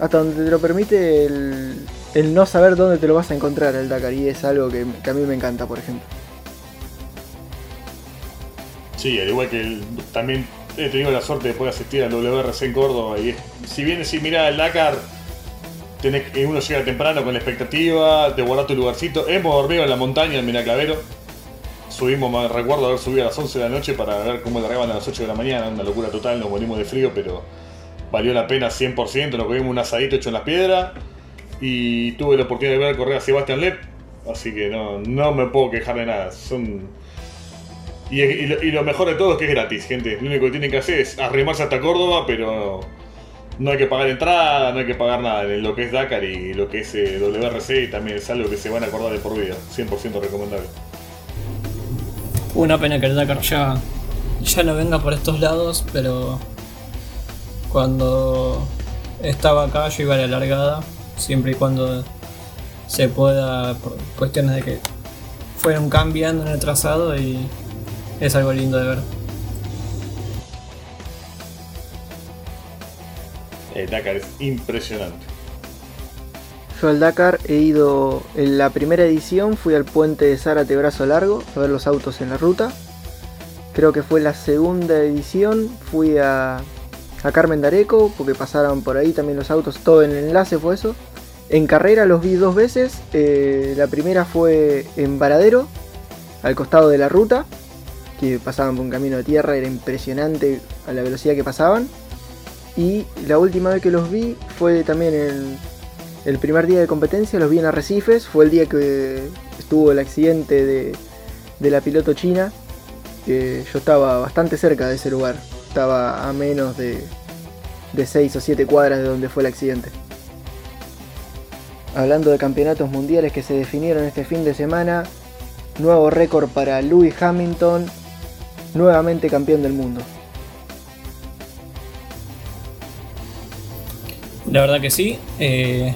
[SPEAKER 1] Hasta donde te lo permite el, el no saber dónde te lo vas a encontrar el Dakar. Y es algo que, a mí me encanta, por ejemplo.
[SPEAKER 2] Sí, al igual que también he tenido la suerte de poder asistir al WRC en Córdoba. Y si bien si mira el Dakar, tenés uno llega temprano con la expectativa, de guardar tu lugarcito. Hemos dormido en la montaña en Miraclavero. Subimos, recuerdo haber subido a las 11 de la noche para ver cómo largaban a las 8 de la mañana. Una locura total, nos morimos de frío, pero valió la pena 100%. Nos comimos un asadito hecho en las piedras. Y tuve la oportunidad de ver correr a Sebastián Lepp. Así que no, no me puedo quejar de nada. Son y, lo, mejor de todo es que es gratis, gente. Lo único que tienen que hacer es arrimarse hasta Córdoba, pero no hay que pagar entrada, no hay que pagar nada en lo que es Dakar y lo que es eh, WRC también es algo que se van a acordar de por vida. 100% recomendable.
[SPEAKER 6] Una pena que el Dakar ya, ya no venga por estos lados, pero cuando estaba acá yo iba a la largada, siempre y cuando se pueda, por cuestiones de que fueron cambiando en el trazado y es algo lindo de ver.
[SPEAKER 2] El Dakar es impresionante.
[SPEAKER 1] Yo al Dakar he ido en la primera edición, fui al puente de Zárate Brazo Largo a ver los autos en la ruta. Creo que fue la segunda edición, fui a, a Carmen Dareco porque pasaron por ahí también los autos, todo en el enlace fue eso. En carrera los vi dos veces, eh, la primera fue en Varadero, al costado de la ruta, que pasaban por un camino de tierra, era impresionante a la velocidad que pasaban. Y la última vez que los vi fue también el, el primer día de competencia, los vi en Arrecifes, fue el día que estuvo el accidente de, de la piloto china, que yo estaba bastante cerca de ese lugar, estaba a menos de, de 6 o 7 cuadras de donde fue el accidente. Hablando de campeonatos mundiales que se definieron este fin de semana, nuevo récord para Lewis Hamilton, nuevamente campeón del mundo.
[SPEAKER 6] La verdad que sí. eh,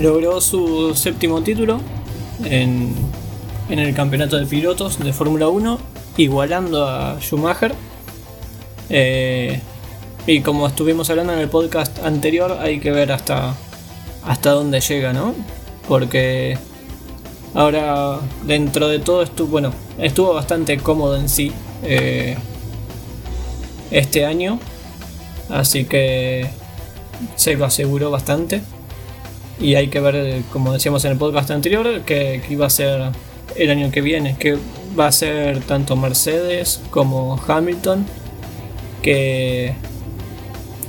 [SPEAKER 6] logró su séptimo título en, en el campeonato de pilotos de Fórmula 1, igualando a Schumacher. Eh, y como estuvimos hablando en el podcast anterior, hay que ver hasta, dónde llega, ¿no? Porque ahora dentro de todo estuvo, estuvo bastante cómodo en sí eh, este año. Así que se lo aseguró bastante. Y hay que ver, como decíamos en el podcast anterior, que, iba a ser el año que viene, que va a ser tanto Mercedes como Hamilton, que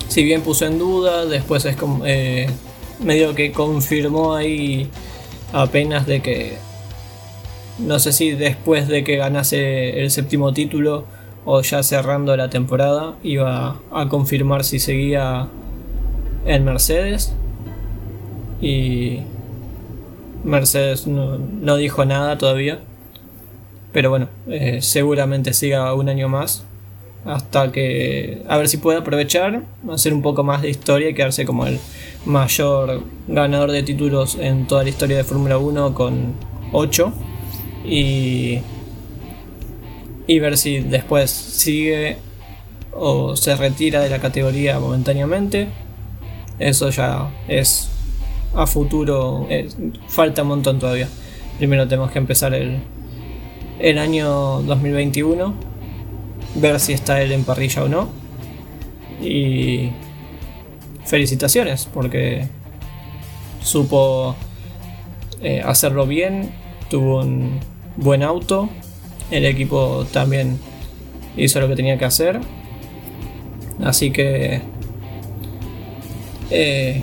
[SPEAKER 6] si bien puso en duda, después es como eh, medio que confirmó ahí apenas de que no sé si después de que ganase el séptimo título o ya cerrando la temporada iba a confirmar si seguía en Mercedes. Y Mercedes no, dijo nada todavía. Pero bueno eh, seguramente siga un año más hasta que a ver si puede aprovechar hacer un poco más de historia y quedarse como el mayor ganador de títulos en toda la historia de Fórmula 1 con 8 y y ver si después sigue o se retira de la categoría momentáneamente eso ya es a futuro falta un montón todavía primero tenemos que empezar el el año 2021 ver si está él en parrilla o no. Y felicitaciones, porque supo eh, hacerlo bien, tuvo un buen auto, el equipo también hizo lo que tenía que hacer. Así que eh,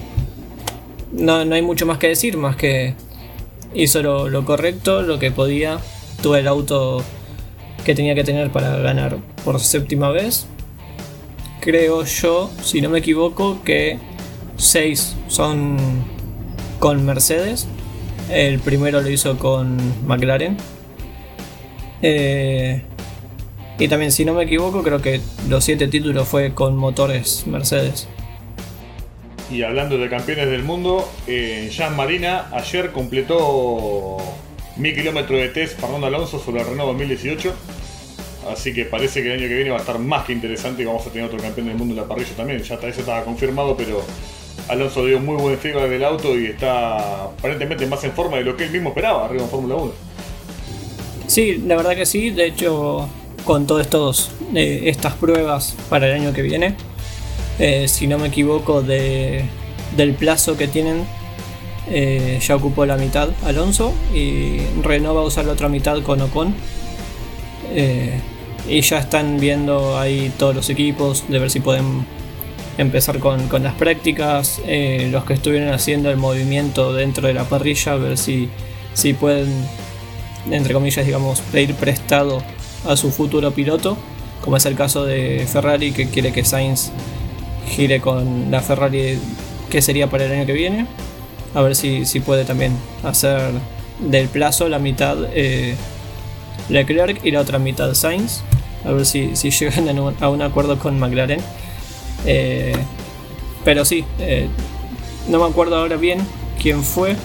[SPEAKER 6] no, no hay mucho más que decir, más que hizo lo, lo correcto, lo que podía, tuvo el auto que tenía que tener para ganar por séptima vez. Creo yo, si no me equivoco, que 6 son con Mercedes. El primero lo hizo con McLaren. Eh, y también, si no me equivoco, creo que los 7 títulos fue con motores Mercedes.
[SPEAKER 2] Y hablando de campeones del mundo, eh, Jean Marina ayer completó 1000 kilómetros de test Fernando Alonso sobre el Renault 2018. Así que parece que el año que viene va a estar más que interesante y vamos a tener otro campeón del mundo en la parrilla también. Ya eso estaba confirmado, pero Alonso dio muy buen feedback del auto y está aparentemente más en forma de lo que él mismo esperaba arriba en Fórmula 1.
[SPEAKER 6] Sí, la verdad que sí. De hecho, con todas eh, estas pruebas para el año que viene, eh, si no me equivoco, de, del plazo que tienen, eh, ya ocupó la mitad Alonso y Renault va a usar la otra mitad con Ocon. Y ya están viendo ahí todos los equipos de ver si pueden empezar con, con las prácticas, los que estuvieron haciendo el movimiento dentro de la parrilla, ver si, si pueden entre comillas, digamos, pedir prestado a su futuro piloto, como es el caso de Ferrari, que quiere que Sainz gire con la Ferrari que sería para el año que viene. A ver si, si puede también hacer del plazo la mitad eh, Leclerc y la otra mitad Sainz. A ver si, si llegan a un, acuerdo con McLaren. Eh, pero sí, eh, no me acuerdo ahora bien quién fue.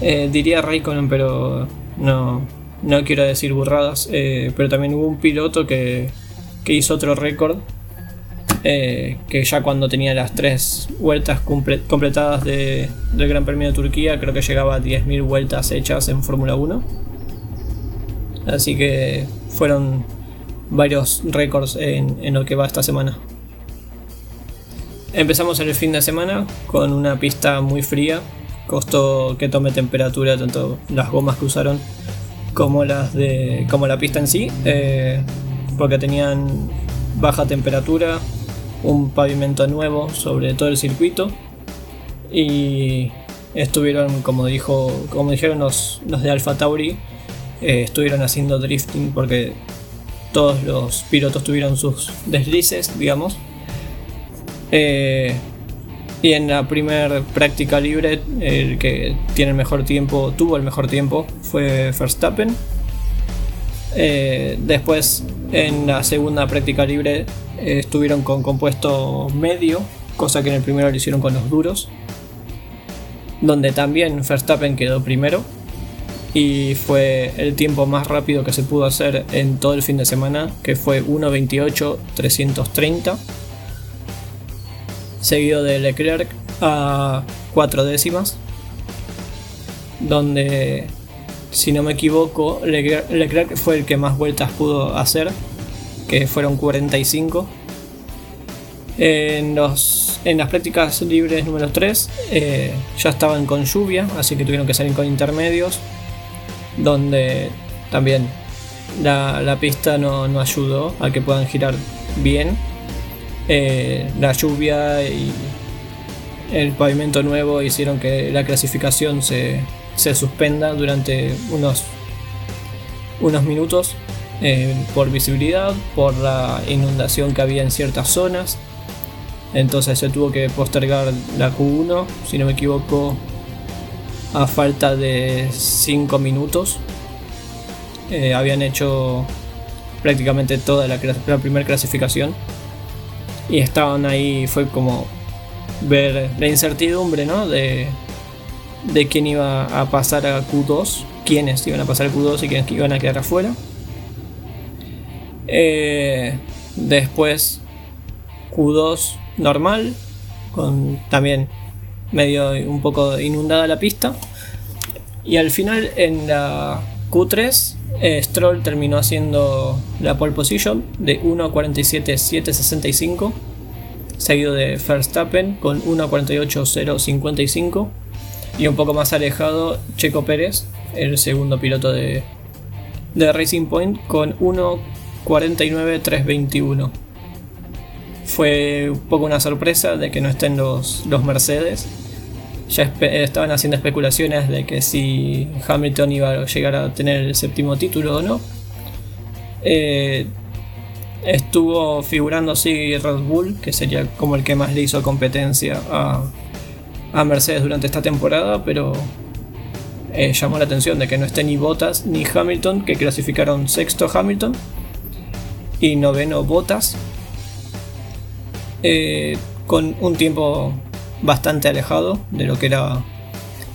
[SPEAKER 6] Eh, diría Raikkonen, pero no, no quiero decir burradas. eh, pero también hubo un piloto que, que hizo otro récord eh, que ya cuando tenía las tres vueltas completadas de, del Gran Premio de Turquía, creo que llegaba a 10.000 vueltas hechas en Fórmula 1. Así que fueron varios récords en, en lo que va esta semana. Empezamos el fin de semana con una pista muy fría. Costó que tome temperatura tanto las gomas que usaron como las de como la pista en sí, eh, porque tenían baja temperatura, un pavimento nuevo sobre todo el circuito y estuvieron, como dijo, como dijeron los, los de Alpha Tauri, eh, estuvieron haciendo drifting porque todos los pilotos tuvieron sus deslices, digamos. Eh, y en la primera práctica libre, el que tiene el mejor tiempo, tuvo el mejor tiempo, fue Verstappen. Eh, después, en la segunda práctica libre, estuvieron con compuesto medio, cosa que en el primero lo hicieron con los duros. Donde también Verstappen quedó primero. Y fue el tiempo más rápido que se pudo hacer en todo el fin de semana, que fue 1.28.330 seguido de Leclerc a cuatro décimas, donde, si no me equivoco, Leclerc, fue el que más vueltas pudo hacer, que fueron 45. En, los, en las prácticas libres número 3 eh, ya estaban con lluvia, así que tuvieron que salir con intermedios, donde también la, la pista no, no ayudó a que puedan girar bien eh, la lluvia y el pavimento nuevo hicieron que la clasificación se, suspenda durante unos, unos minutos eh, por visibilidad, por la inundación que había en ciertas zonas. Entonces se tuvo que postergar la Q1, si no me equivoco, a falta de 5 minutos. Eh, habían hecho prácticamente toda la primera clasificación y estaban ahí, fue como ver la incertidumbre, ¿no? De, de quién iba a pasar a Q2, quiénes iban a pasar a Q2 y quiénes iban a quedar afuera. Eh, después Q2 normal, con también medio un poco inundada la pista. Y al final en la Q3 eh, Stroll terminó haciendo la pole position de 1.47.765, seguido de Verstappen con 1.48.055 y un poco más alejado Checo Pérez, el segundo piloto de, de Racing Point, con 1.49.321. Fue un poco una sorpresa de que no estén los, los Mercedes ya estaban haciendo especulaciones de que si Hamilton iba a llegar a tener el séptimo título o no. Eh, estuvo figurando así Red Bull, que sería como el que más le hizo competencia a, Mercedes durante esta temporada, pero eh, llamó la atención de que no esté ni Bottas ni Hamilton, que clasificaron sexto Hamilton y noveno Bottas, eh, con un tiempo bastante alejado de lo que era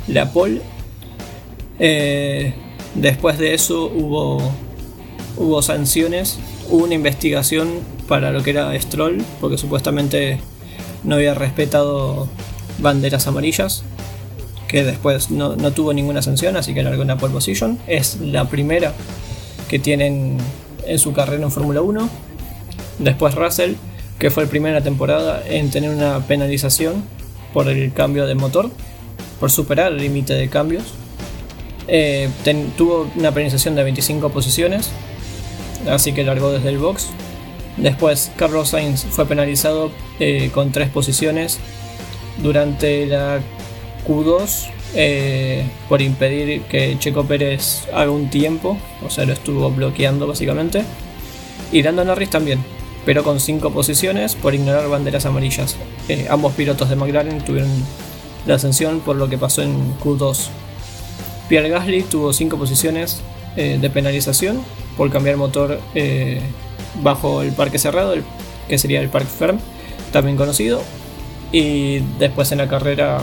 [SPEAKER 6] la pole. Eh, después de eso hubo, hubo sanciones, hubo una investigación para lo que era Stroll, porque supuestamente no había respetado banderas amarillas, que después no, tuvo ninguna sanción, así que largó una pole position. Es la primera que tienen en su carrera en Fórmula 1. Después Russell, que fue el primera temporada en tener una penalización por el cambio de motor, por superar el límite de cambios. Eh, tuvo una penalización de 25 posiciones, así que largó desde el box. Después Carlos Sainz fue penalizado eh, con 3 posiciones durante la Q2 eh, por impedir que Checo Pérez haga un tiempo, o sea, lo estuvo bloqueando básicamente. Y Lando Norris también, pero con 5 posiciones por ignorar banderas amarillas. Eh, ambos pilotos de McLaren tuvieron la ascensión por lo que pasó en Q2. Pierre Gasly tuvo 5 posiciones eh, de penalización por cambiar motor eh, bajo el parque cerrado, que sería el Park Ferm, también conocido. Y después en la carrera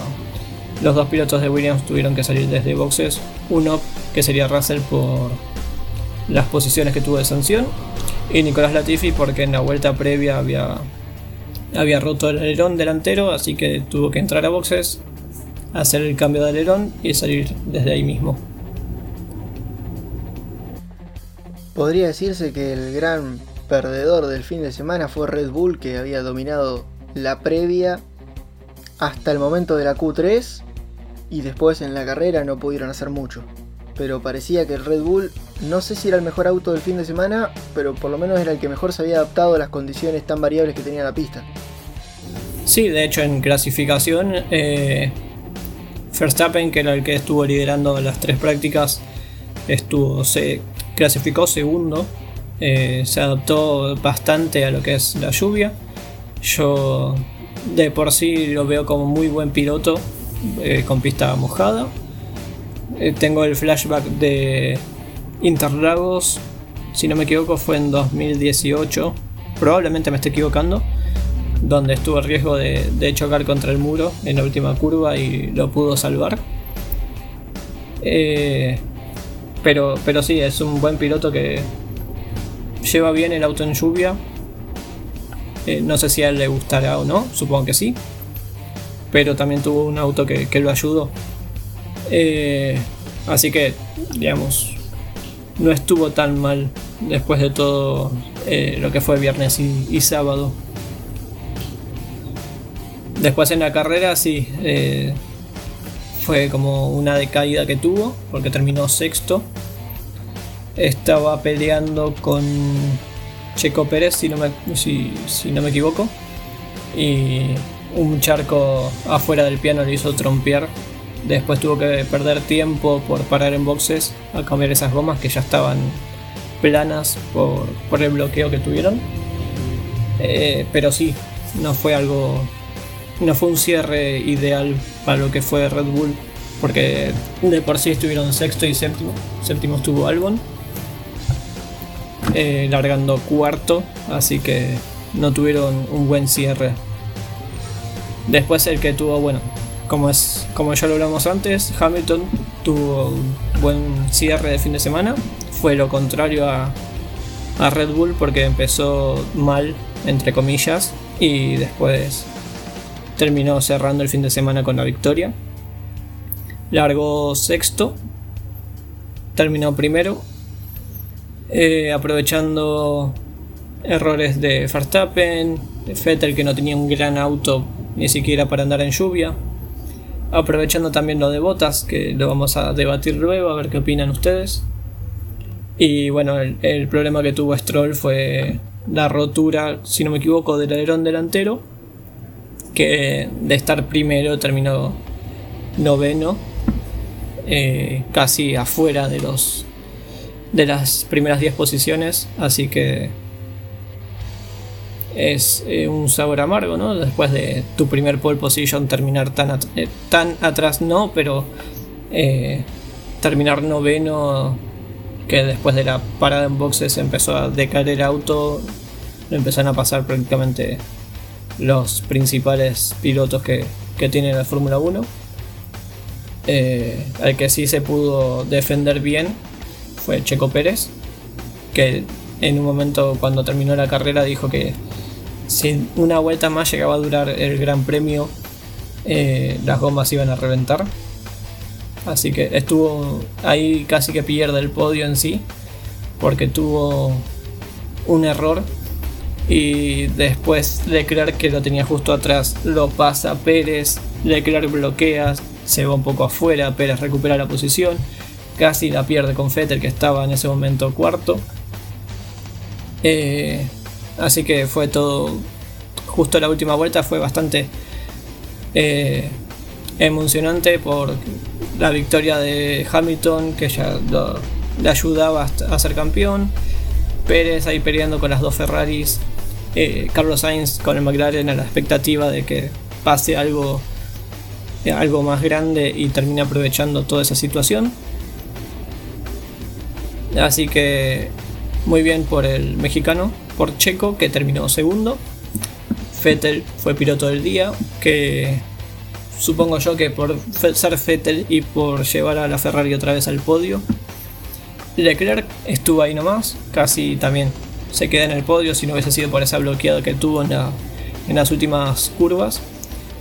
[SPEAKER 6] los dos pilotos de Williams tuvieron que salir desde boxes. Uno que sería Russell por las posiciones que tuvo de sanción y Nicolás Latifi porque en la vuelta previa había había roto el alerón delantero, así que tuvo que entrar a boxes, hacer el cambio de alerón y salir desde ahí mismo.
[SPEAKER 1] Podría decirse que el gran perdedor del fin de semana fue Red Bull, que había dominado la previa hasta el momento de la Q3 y después en la carrera no pudieron hacer mucho. Pero parecía que el Red Bull, no sé si era el mejor auto del fin de semana, pero por lo menos era el que mejor se había adaptado a las condiciones tan variables que tenía la pista.
[SPEAKER 6] Sí, de hecho en clasificación, eh, Verstappen, que era el que estuvo liderando las tres prácticas, estuvo, se clasificó segundo, eh, se adaptó bastante a lo que es la lluvia. Yo de por sí lo veo como muy buen piloto eh, con pista mojada. Eh, tengo el flashback de Interlagos, si no me equivoco fue en 2018, probablemente me esté equivocando, donde estuvo el riesgo de, chocar contra el muro en la última curva y lo pudo salvar. Eh, pero, pero sí, es un buen piloto que lleva bien el auto en lluvia. no sé si a él le gustará o no, supongo que sí pero también tuvo un auto que, lo ayudó. Eh, así que, digamos, no estuvo tan mal después de todo eh, lo que fue viernes y, sábado. Después en la carrera sí, eh, fue como una decaída que tuvo, porque terminó sexto. Estaba peleando con Checo Pérez, si no me, si no me equivoco. Y un charco afuera del piano le hizo trompear. Después tuvo que perder tiempo por parar en boxes a cambiar esas gomas que ya estaban planas por, el bloqueo que tuvieron. Eh, pero sí, no fue algo. No fue un cierre ideal para lo que fue Red Bull. Porque de por sí estuvieron sexto y séptimo. Séptimo estuvo Albon. Eh, largando cuarto. Así que no tuvieron un buen cierre Después el que tuvo, bueno, como es como ya lo hablamos antes, Hamilton tuvo un buen cierre de fin de semana. Fue lo contrario a, Red Bull porque empezó mal, entre comillas, y después terminó cerrando el fin de semana con la victoria. Largó sexto, terminó primero, eh, aprovechando errores de Verstappen, de Vettel que no tenía un gran auto ni siquiera para andar en lluvia. Aprovechando también lo de botas, que lo vamos a debatir luego, a ver qué opinan ustedes. Y bueno, el, problema que tuvo Stroll fue la rotura, si no me equivoco, del alerón delantero, que de estar primero terminó noveno, eh, casi afuera de los de las primeras 10 posiciones, así que es eh, un sabor amargo, ¿no? Después de tu primer pole position terminar tan, eh, tan atrás, no, pero eh, terminar noveno, que después de la parada en boxes empezó a decaer el auto, lo empezaron a pasar prácticamente los principales pilotos que, que tiene la Fórmula 1. al que sí se pudo defender bien fue Checo Pérez, que en un momento cuando terminó la carrera dijo que si una vuelta más llegaba a durar el Gran Premio, eh, las gomas iban a reventar. Así que estuvo ahí casi que pierde el podio en sí, porque tuvo un error y después Leclerc que lo tenía justo atrás lo pasa Pérez, Leclerc bloquea, se va un poco afuera, Pérez recupera la posición, casi la pierde con Vettel que estaba en ese momento cuarto. Eh, Así que fue todo. Justo la última vuelta fue bastante eh, emocionante por la victoria de Hamilton, que ya le ayudaba a ser campeón. Pérez ahí peleando con las dos Ferraris. Eh, Carlos Sainz con el McLaren a la expectativa de que pase algo, algo más grande y termine aprovechando toda esa situación. Así que muy bien por el mexicano por Checo, que terminó segundo. Vettel fue piloto del día, que supongo yo que por ser Vettel y por llevar a la Ferrari otra vez al podio. Leclerc estuvo ahí nomás, casi también se queda en el podio si no hubiese sido por esa bloqueada que tuvo en la, en las últimas curvas,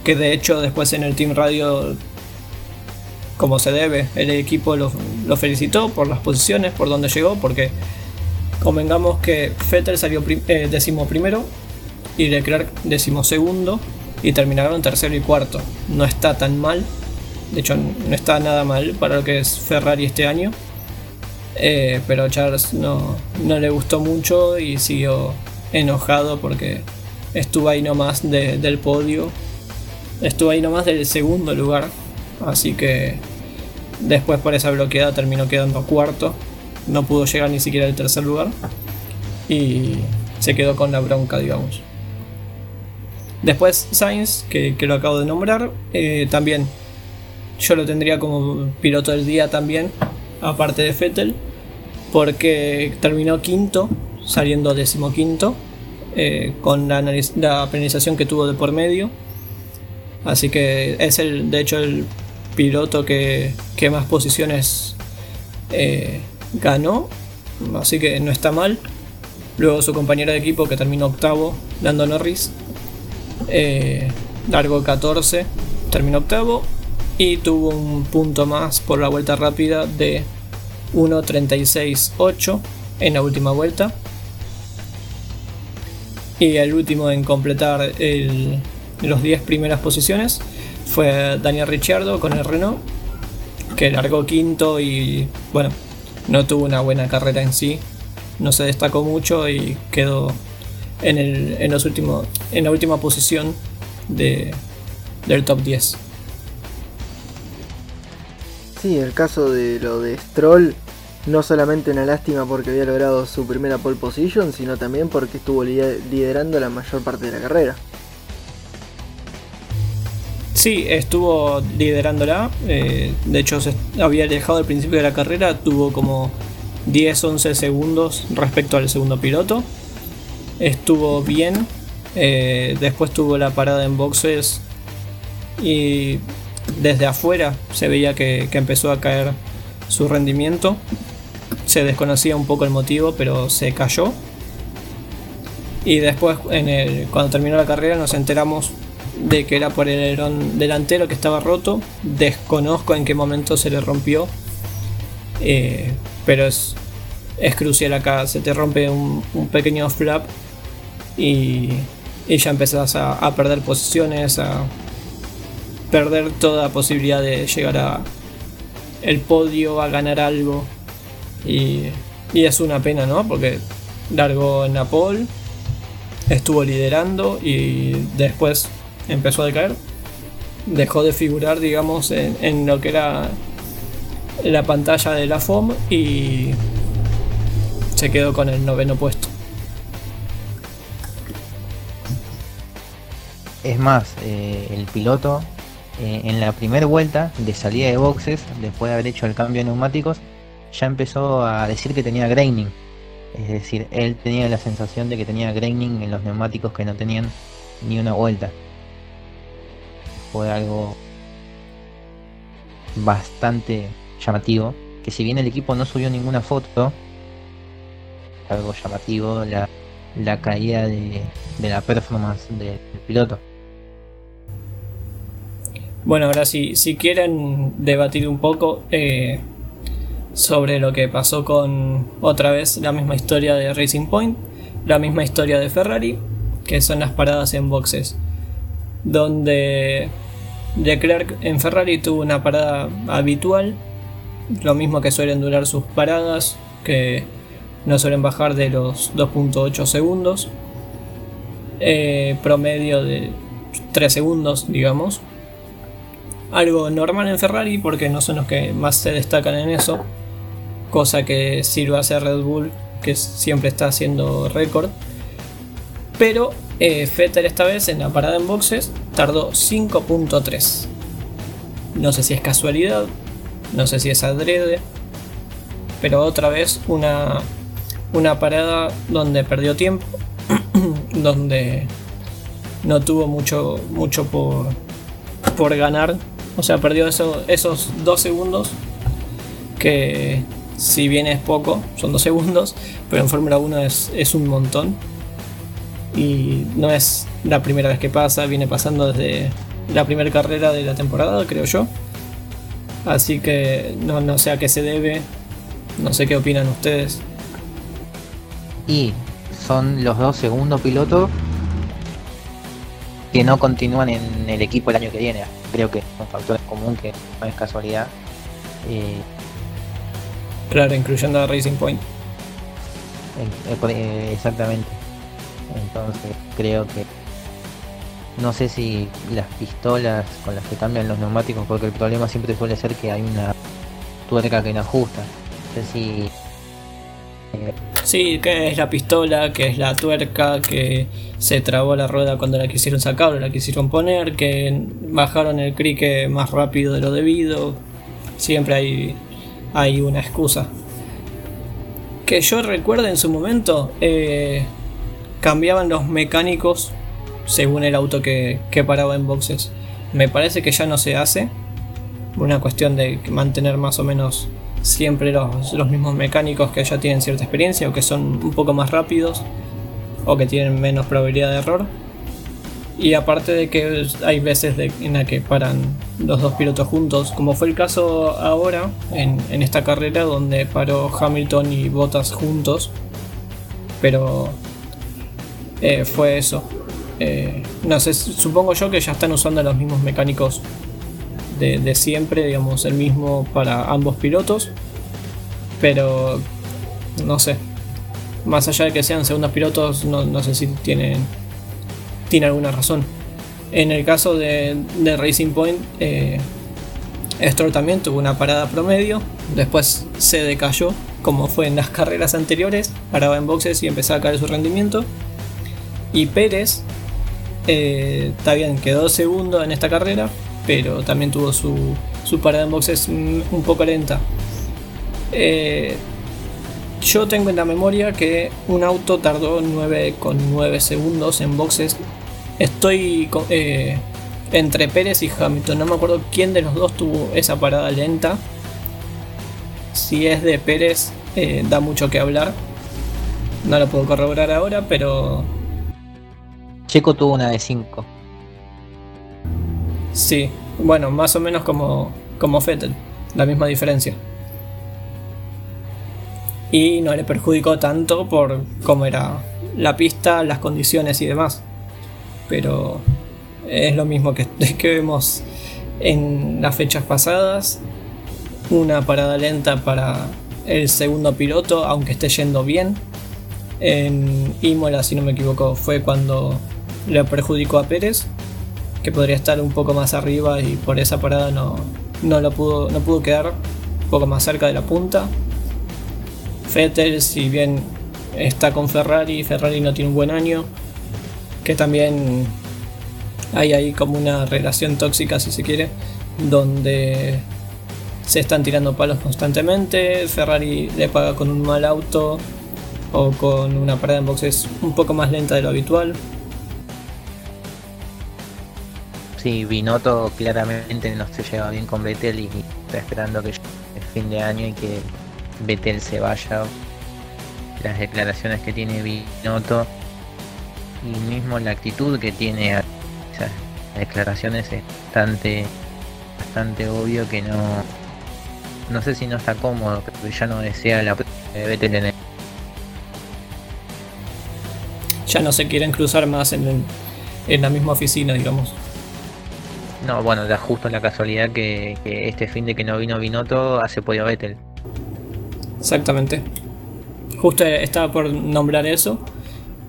[SPEAKER 6] que de hecho después en el Team Radio, como se debe, el equipo lo, felicitó por las posiciones, por donde llegó, porque convengamos que Vettel salió eh, décimo primero y Leclerc décimo segundo y terminaron tercero y cuarto. No está tan mal, de hecho no está nada mal para lo que es Ferrari este año. Eh, pero Charles no, no le gustó mucho y siguió enojado porque estuvo ahí nomás del podio. Estuvo ahí nomás del segundo lugar. Así que después por esa bloqueada terminó quedando cuarto. No pudo llegar ni siquiera al tercer lugar. Y se quedó con la bronca, digamos. Después Sainz, que, lo acabo de nombrar, eh, también yo lo tendría como piloto del día también, aparte de Fettel, porque terminó quinto, saliendo decimoquinto, eh, con la, penalización que tuvo de por medio. Así que es el, de hecho, el piloto que, más posiciones eh, ganó. Así que no está mal. Luego su compañero de equipo que terminó octavo, Lando Norris. Eh, largo 14, terminó octavo. Y tuvo un punto más por la vuelta rápida de 1.36.8 en la última vuelta. Y el último en completar los 10 primeras posiciones fue Daniel Ricciardo con el Renault, que largó quinto y bueno, no tuvo una buena carrera en sí, no se destacó mucho y quedó en, el, en, los últimos, en la última posición de, del top 10.
[SPEAKER 1] Sí, el caso de lo de Stroll no solamente una lástima porque había logrado su primera pole position, sino también porque estuvo liderando la mayor parte de la carrera.
[SPEAKER 6] Sí, estuvo liderándola. Eh, de hecho, se había dejado al principio de la carrera. Tuvo como 10-11 segundos respecto al segundo piloto. Estuvo bien. Eh, después tuvo la parada en boxes. Y desde afuera se veía que empezó a caer su rendimiento. Se desconocía un poco el motivo, pero se cayó. Y después, en el, cuando terminó la carrera, nos enteramos de que era por el delantero que estaba roto. Desconozco en qué momento se le rompió. Eh, pero es, es crucial acá. Se te rompe un, pequeño flap y, y ya empezás a, perder posiciones, a perder toda posibilidad de llegar a el podio, a ganar algo. Y, es una pena, ¿no? Porque largó en Napol, estuvo liderando y después empezó a decaer. Dejó de figurar, digamos, en, lo que era la pantalla de la FOM y se quedó con el noveno puesto.
[SPEAKER 5] Es más, eh, el piloto eh, en la primera vuelta de salida de boxes, después de haber hecho el cambio de neumáticos, ya empezó a decir que tenía graining. Es decir, él tenía la sensación de que tenía graining en los neumáticos que no tenían ni una vuelta. Fue algo bastante llamativo. Que si bien el equipo no subió ninguna foto, algo llamativo la, caída de, la performance del piloto.
[SPEAKER 6] Bueno, ahora sí, si quieren debatir un poco, eh, sobre lo que pasó con otra vez la misma historia de Racing Point, la misma historia de Ferrari, que son las paradas en boxes, donde Leclerc en Ferrari tuvo una parada habitual, lo mismo que suelen durar sus paradas, que no suelen bajar de los 2.8 segundos, eh, promedio de 3 segundos, digamos. Algo normal en Ferrari porque no son los que más se destacan en eso cosa que sirva a Red Bull, que siempre está haciendo récord. Pero eh, esta vez en la parada en boxes tardó 5.3. No sé si es casualidad, no sé si es adrede, pero otra vez una, una parada donde perdió tiempo, <clears throat> donde no tuvo mucho, mucho por, por ganar. O sea, perdió esos dos segundos que, si bien es poco, son dos segundos, pero en Fórmula 1 es, un montón. Y no es la primera vez que pasa, viene pasando desde la primera carrera de la temporada, creo yo. Así que no, no sé a qué se debe, no sé qué opinan ustedes.
[SPEAKER 5] Y son los dos segundos pilotos que no continúan en el equipo el año que viene. Creo que es un factor común que no es casualidad. Eh,
[SPEAKER 6] Claro, incluyendo a Racing Point.
[SPEAKER 5] eh, eh, exactamente. Entonces creo que no sé si las pistolas con las que cambian los neumáticos, porque el problema siempre suele ser que hay una tuerca que no ajusta. No sé si
[SPEAKER 6] Sí, que es la pistola, que es la tuerca, que se trabó la rueda cuando la quisieron sacar o la quisieron poner, que bajaron el crique más rápido de lo debido. Siempre hay, hay una excusa. Que yo recuerde en su momento, eh, cambiaban los mecánicos según el auto que, que paraba en boxes. Me parece que ya no se hace. Una cuestión de mantener más o menos siempre los, los mismos mecánicos que ya tienen cierta experiencia o que son un poco más rápidos o que tienen menos probabilidad de error. Y aparte de que hay veces en la que paran los dos pilotos juntos, como fue el caso ahora en, en esta carrera donde paró Hamilton y Bottas juntos. Pero eh, fue eso. Eh, no sé, supongo yo que ya están usando los mismos mecánicos de, siempre, digamos, el mismo para ambos pilotos. Pero no sé. Más allá de que sean segundos pilotos, no, no sé si tienen, tiene alguna razón. En el caso de, de Racing Point, eh, Stroll también tuvo una parada promedio, después se decayó, como fue en las <laughs> carreras anteriores, paraba en boxes y empezaba a caer su rendimiento. Y Pérez, eh, está bien, quedó segundo en esta carrera, pero también tuvo su, su parada en boxes un, un poco lenta. Eh, yo tengo en la memoria que un auto tardó 9,9 segundos en boxes. Estoy co- eh, entre Pérez y Hamilton. No me acuerdo quién de los dos tuvo esa parada lenta. Si es de Pérez, da mucho que hablar. No lo puedo corroborar ahora, pero
[SPEAKER 5] Checo tuvo una de 5.
[SPEAKER 6] sí. Bueno, más o menos como, como Vettel. La misma diferencia. Y no le perjudicó tanto por cómo era la pista, las condiciones y demás. Pero es lo mismo que, <laughs> que vemos en las fechas pasadas. Una parada lenta para el segundo piloto, aunque esté yendo bien. En Imola, si no me equivoco, fue cuando le perjudicó a Pérez, que podría estar un poco más arriba y por esa parada no, no, lo pudo, no pudo quedar un poco más cerca de la punta. Vettel, si bien está con Ferrari, Ferrari no tiene un buen año, que también hay ahí como una relación tóxica, si se quiere, donde se están tirando palos constantemente, Ferrari le paga con un mal auto o con una parada en boxes un poco más lenta de lo habitual.
[SPEAKER 5] Sí, Binotto claramente no se lleva bien con Vettel y está esperando que llegue el fin de año y que Vettel se vaya. Las declaraciones que tiene Binotto y mismo la actitud que tiene a esas declaraciones es bastante, bastante obvio que no, no sé si no está cómodo, pero ya no desea la de Vettel en el
[SPEAKER 6] Ya no se quieren cruzar más en, el- en la misma oficina, digamos.
[SPEAKER 5] No, bueno, da justo la casualidad que, que este fin de que no vino Binotto hace podio Vettel.
[SPEAKER 6] Exactamente. Justo estaba por nombrar eso.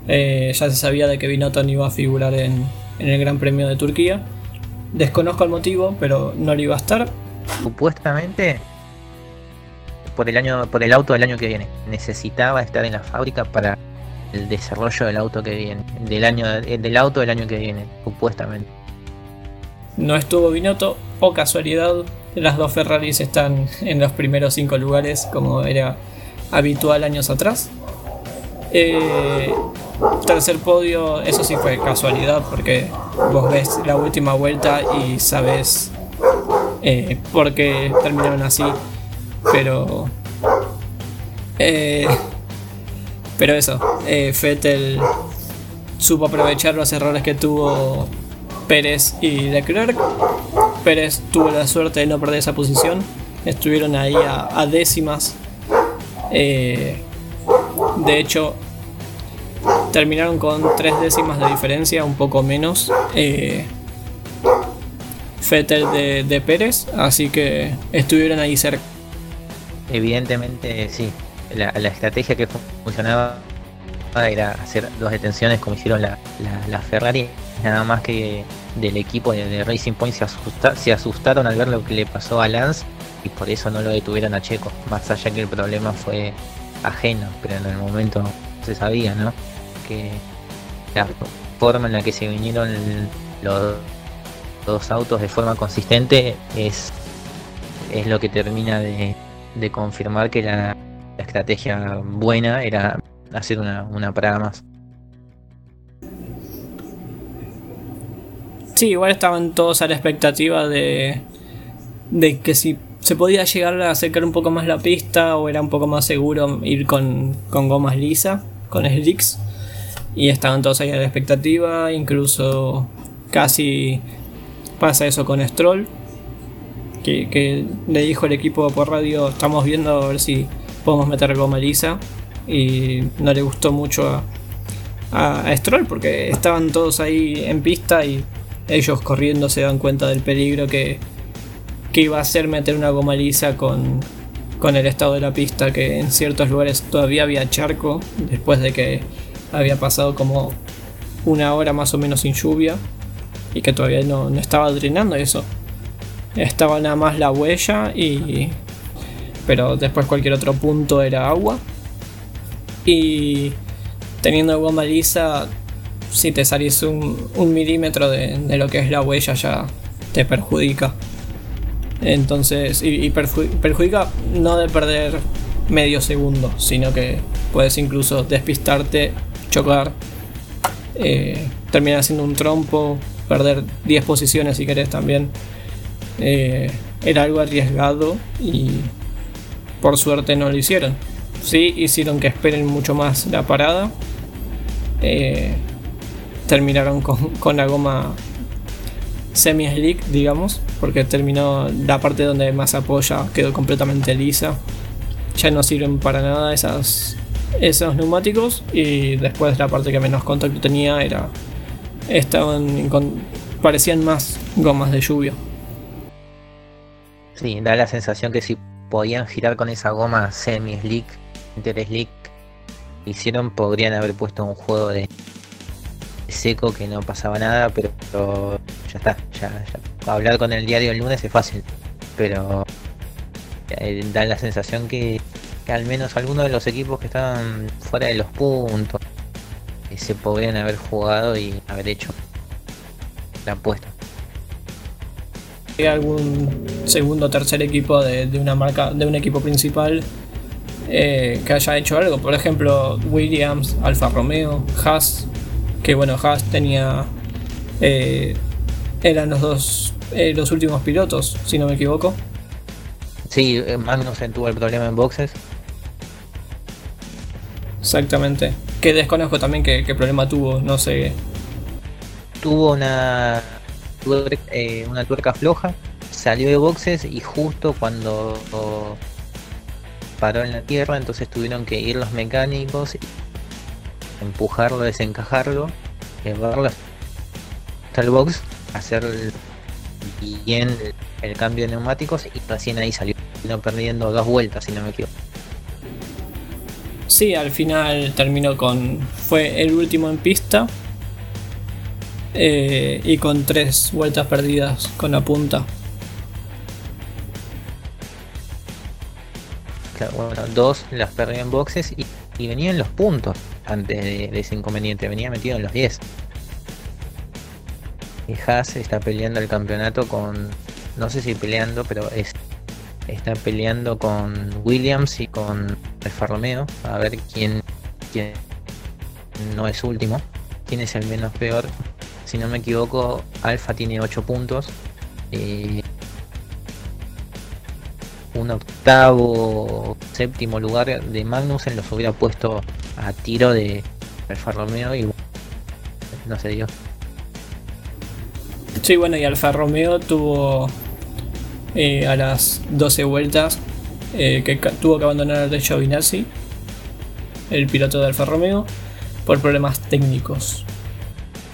[SPEAKER 6] Eh, ya se sabía de que Binotto no iba a figurar en, en el Gran Premio de Turquía. Desconozco el motivo, pero no lo iba a estar.
[SPEAKER 5] Supuestamente por el año, por el auto del año que viene. Necesitaba estar en la fábrica para el desarrollo del auto que viene, del año, del auto del año que viene, supuestamente.
[SPEAKER 6] No estuvo Binotto, o casualidad, las dos Ferraris están en los primeros cinco lugares, como era habitual años atrás. Eh, tercer podio, eso sí fue casualidad, porque vos ves la última vuelta y sabes eh, por qué terminaron así, pero. eh, pero eso, eh, Vettel supo aprovechar los errores que tuvo Pérez y Leclerc. Pérez tuvo la suerte de no perder esa posición. Estuvieron ahí a, décimas. Eh, de hecho, terminaron con tres décimas de diferencia, un poco menos. Eh, de, Pérez, así que estuvieron ahí cerca.
[SPEAKER 5] Evidentemente, sí. La, estrategia que funcionaba era hacer dos detenciones como hicieron la, Ferrari. Nada más que del equipo de, Racing Point se, asustaron al ver lo que le pasó a Lance y por eso no lo detuvieron a Checo. Más allá que el problema fue ajeno, pero en el momento se sabía, ¿no? Que la forma en la que se vinieron los dos autos de forma consistente es, es lo que termina de, confirmar que la, estrategia buena era hacer una, una parada más.
[SPEAKER 6] Sí, igual estaban todos a la expectativa de, de que si se podía llegar a acercar un poco más la pista o era un poco más seguro ir con, con gomas lisa, con slicks. Y estaban todos ahí a la expectativa, incluso casi pasa eso con Stroll, que, le dijo el equipo por radio, estamos viendo a ver si podemos meter goma lisa. Y no le gustó mucho a, a, Stroll porque estaban todos ahí en pista y ellos corriendo se dan cuenta del peligro que, que iba a ser meter una goma lisa con, con el estado de la pista, que en ciertos lugares todavía había charco, después de que había pasado como una hora más o menos sin lluvia y que todavía no, estaba drenando eso. Estaba nada más la huella y... Pero después cualquier otro punto era agua. Y teniendo goma lisa, si te salís un, milímetro de, lo que es la huella ya te perjudica. Entonces, y, perjudica no de perder medio segundo, sino que puedes incluso despistarte, chocar, eh, terminar haciendo un trompo, perder 10 posiciones si querés también. Eh, era algo arriesgado y por suerte no lo hicieron. Sí, hicieron que esperen mucho más la parada. Eh, terminaron con, con la goma semi-slick, digamos, porque terminó la parte donde más apoya, quedó completamente lisa. Ya no sirven para nada esas, esos neumáticos y después la parte que menos contacto tenía era estaban parecían más gomas de lluvia.
[SPEAKER 5] Sí, da la sensación que si podían girar con esa goma semi-slick, inter-slick, hicieron, podrían haber puesto un juego de seco que no pasaba nada, pero, ya está, ya, hablar con el diario el lunes es fácil, pero eh, da la sensación que, al menos algunos de los equipos que estaban fuera de los puntos eh, se podrían haber jugado y haber hecho la apuesta.
[SPEAKER 6] ¿Hay algún segundo o tercer equipo de, una marca, de un equipo principal eh, que haya hecho algo? Por ejemplo, Williams, Alfa Romeo, Haas, que bueno, Haas tenía. Eh, eran los dos. Eh, los últimos pilotos, si no me equivoco.
[SPEAKER 5] Sí, eh, Magnussen tuvo el problema en boxes.
[SPEAKER 6] Exactamente. Que desconozco también qué, problema tuvo, no sé.
[SPEAKER 5] Tuvo una, una tuerca floja, salió de boxes y justo cuando paró en la tierra, entonces tuvieron que ir los mecánicos empujarlo, desencajarlo, llevarlo hasta el box, hacer bien el cambio de neumáticos y recién ahí salió, perdiendo dos vueltas si no me equivoco.
[SPEAKER 6] Sí, al final terminó con. fue el último en pista. Eh, y con tres vueltas perdidas con la punta.
[SPEAKER 5] bueno, dos las perdió en boxes y, y venían los puntos antes de, ese inconveniente, venía metido en los 10. Y Haas está peleando el campeonato con, no sé si peleando, pero es, está peleando con Williams y con Alfa Romeo, a ver quién, quién no es último, quién es el menos peor. Si no me equivoco, Alfa tiene 8 puntos. Y un octavo, séptimo lugar de Magnussen los hubiera puesto a tiro de Alfa Romeo y no se dio.
[SPEAKER 6] Sí, bueno, y Alfa Romeo tuvo eh, a las 12 vueltas eh, que tuvo que abandonar de Giovinazzi, el piloto de Alfa Romeo, por problemas técnicos.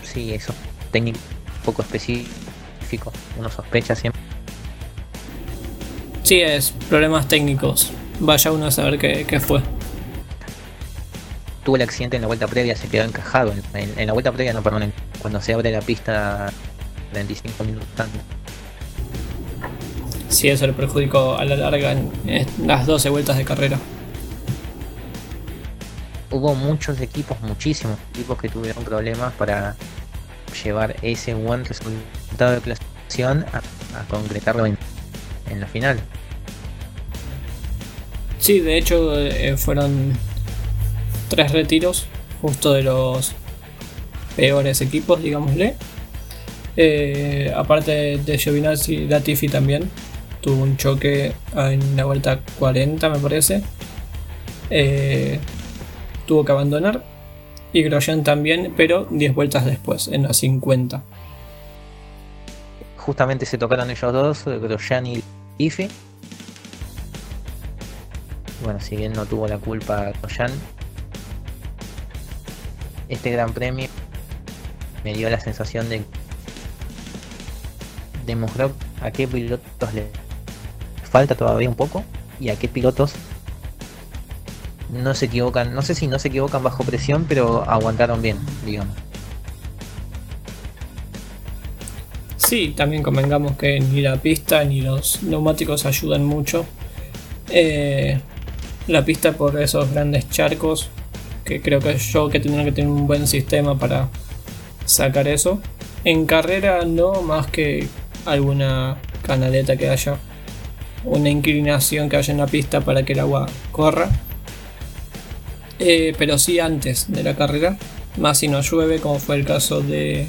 [SPEAKER 5] Sí, eso, técnico poco específico, uno sospecha siempre.
[SPEAKER 6] Sí, es problemas técnicos. Vaya uno a saber qué, fue.
[SPEAKER 5] Tuvo el accidente en la vuelta previa, se quedó encajado. En, la vuelta previa, no, perdón, cuando se abre la pista 25 minutos antes.
[SPEAKER 6] Sí, eso le perjudicó a la larga en, las 12 vueltas de carrera.
[SPEAKER 5] Hubo muchos equipos, muchísimos equipos que tuvieron problemas para llevar ese buen resultado de clasificación a, concretarlo en, la final.
[SPEAKER 6] Sí, de hecho eh, fueron tres retiros justo de los peores equipos, digámosle. Eh, aparte de Giovinazzi, Latifi también tuvo un choque en la vuelta 40, me parece. Eh, tuvo que abandonar. Y Grosjean también, pero 10 vueltas después, en la 50.
[SPEAKER 5] Justamente se tocaron ellos dos, Grosjean y Latifi. Bueno, si bien no tuvo la culpa Grosjean, este gran premio me dio la sensación de demostró a qué pilotos le falta todavía un poco y a qué pilotos no se equivocan, no sé si no se equivocan bajo presión, pero aguantaron bien, digamos.
[SPEAKER 6] Sí, también convengamos que ni la pista ni los neumáticos ayudan mucho. Eh, la pista por esos grandes charcos, que creo que yo que tendría que tener un buen sistema para sacar eso. En carrera no, más que alguna canaleta que haya una inclinación que haya en la pista para que el agua corra. Eh, pero sí antes de la carrera, más si no llueve, como fue el caso de,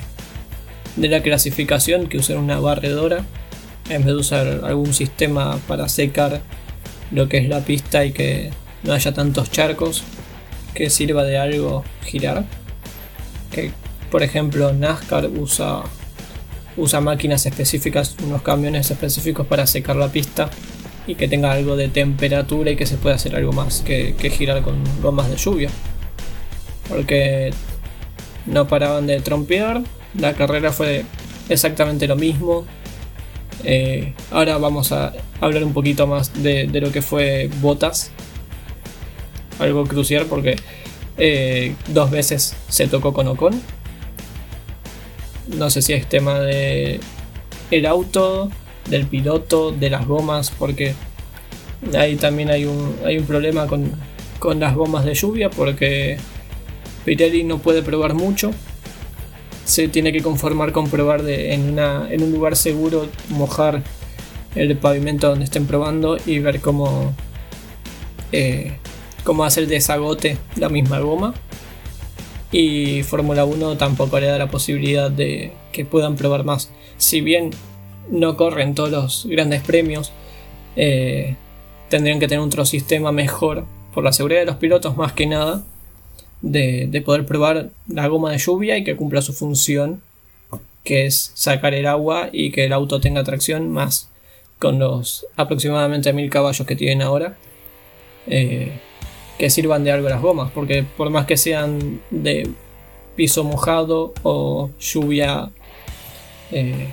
[SPEAKER 6] de la clasificación, que usaron una barredora en vez de usar algún sistema para secar lo que es la pista y que no haya tantos charcos que sirva de algo girar. Que por ejemplo NASCAR usa usa máquinas específicas, unos camiones específicos para secar la pista y que tenga algo de temperatura y que se pueda hacer algo más que, girar con gomas de lluvia. Porque no paraban de trompear, la carrera fue exactamente lo mismo. Eh, ahora vamos a hablar un poquito más de, lo que fue Botas. Algo crucial porque eh, dos veces se tocó con Ocon no sé si es tema de el auto, del piloto, de las gomas, porque ahí también hay un, hay un problema con, las gomas de lluvia, porque Pirelli no puede probar mucho. Se tiene que conformar con probar de, en, una, en un lugar seguro, mojar el pavimento donde estén probando y ver cómo, eh, cómo hace el desagote la misma goma y Fórmula 1 tampoco le da la posibilidad de que puedan probar más. Si bien no corren todos los grandes premios, eh, tendrían que tener otro sistema mejor por la seguridad de los pilotos más que nada de, poder probar la goma de lluvia y que cumpla su función que es sacar el agua y que el auto tenga tracción más con los aproximadamente 1000 caballos que tienen ahora. Eh, que sirvan de algo las gomas, porque por más que sean de piso mojado o lluvia, eh,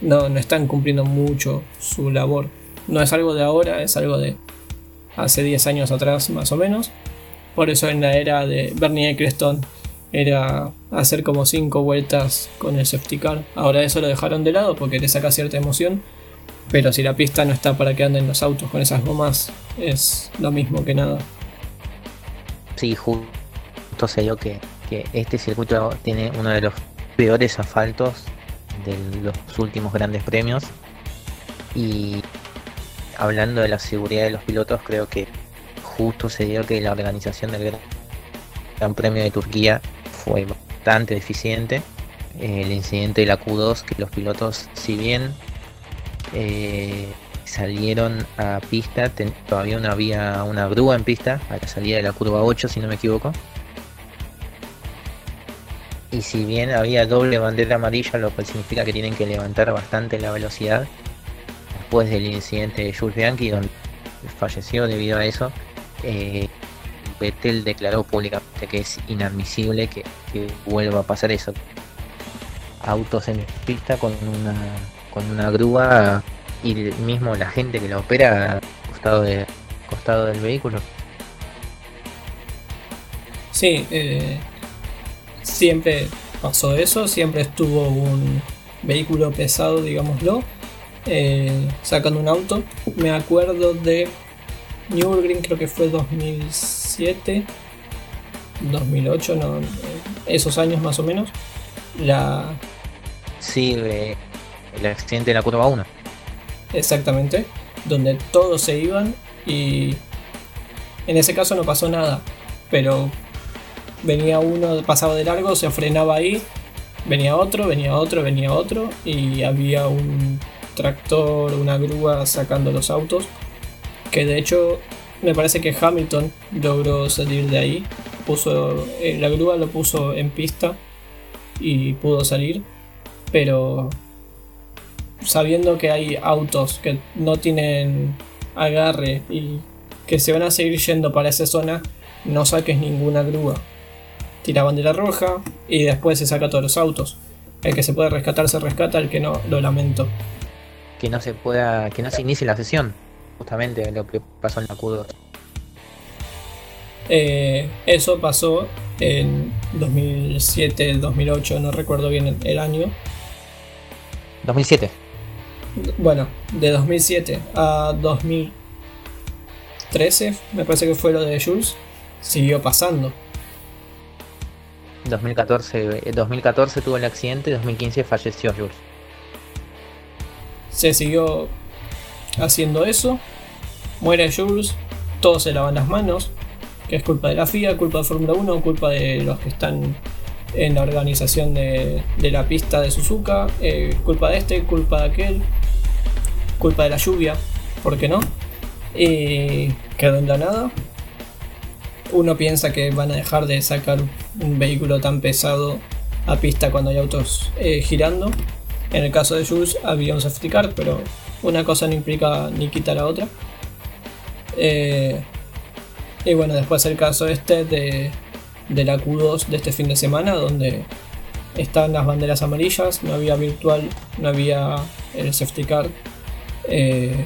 [SPEAKER 6] no, no están cumpliendo mucho su labor. No es algo de ahora, es algo de hace 10 años atrás más o menos. Por eso en la era de Bernie Eccleston era hacer como 5 vueltas con el safety car. Ahora eso lo dejaron de lado porque le saca cierta emoción. Pero si la pista no está para que anden los autos con esas gomas, es lo mismo que nada
[SPEAKER 5] sí, justo se dio que, este circuito tiene uno de los peores asfaltos de los últimos grandes premios. Y hablando de la seguridad de los pilotos, creo que justo se dio que la organización del Gran Premio de Turquía fue bastante deficiente. El incidente de la Q2, que los pilotos, si bien eh, salieron a pista, todavía no había una grúa en pista a la salida de la curva 8 si no me equivoco. Y si bien había doble bandera amarilla, lo cual significa que tienen que levantar bastante la velocidad, después del incidente de Jules Bianchi, donde falleció debido a eso, eh, declaró públicamente que es inadmisible que, vuelva a pasar eso. Autos en pista con una con una grúa y mismo la gente que la opera costado del vehículo.
[SPEAKER 6] Sí, eh, siempre pasó eso, siempre estuvo un vehículo pesado, digámoslo, eh, sacando un auto. Me acuerdo de Nürburgring, creo que fue 2007, 2008, no, esos años más o menos. La...
[SPEAKER 5] Sí, eh, el accidente de la curva 1.
[SPEAKER 6] Exactamente, donde todos se iban y en ese caso no pasó nada, pero venía uno pasado de largo, se frenaba ahí, venía otro, venía otro, venía otro y había un tractor, una grúa sacando los autos, que de hecho me parece que Hamilton logró salir de ahí, puso eh, la grúa lo puso en pista y pudo salir, pero sabiendo que hay autos que no tienen agarre y que se van a seguir yendo para esa zona, no saques ninguna grúa. Tira bandera roja y después se saca todos los autos. El que se puede rescatar se rescata, el que no, lo lamento.
[SPEAKER 5] Que no se pueda, que no se inicie la sesión, justamente lo que pasó en la Q2.
[SPEAKER 6] Eh, eso pasó en 2007, 2008, no recuerdo bien el año.
[SPEAKER 5] 2007
[SPEAKER 6] bueno, de 2007 a 2013, me parece que fue lo de Jules, siguió pasando.
[SPEAKER 5] 2014, 2014 eh, tuvo el accidente, 2015 falleció Jules.
[SPEAKER 6] Se siguió haciendo eso, muere Jules, todos se lavan las manos, que es culpa de la FIA, culpa de Fórmula 1, culpa de los que están en la organización de, la pista de Suzuka, eh, culpa de este, culpa de aquel, culpa de la lluvia, ¿por qué no? Y quedó en la nada. Uno piensa que van a dejar de sacar un vehículo tan pesado a pista cuando hay autos eh, girando. En el caso de Jules había un safety car, pero una cosa no implica ni quita la otra. Eh, y bueno, después el caso este de de la Q2 de este fin de semana, donde están las banderas amarillas, no había virtual, no había el safety car. Eh,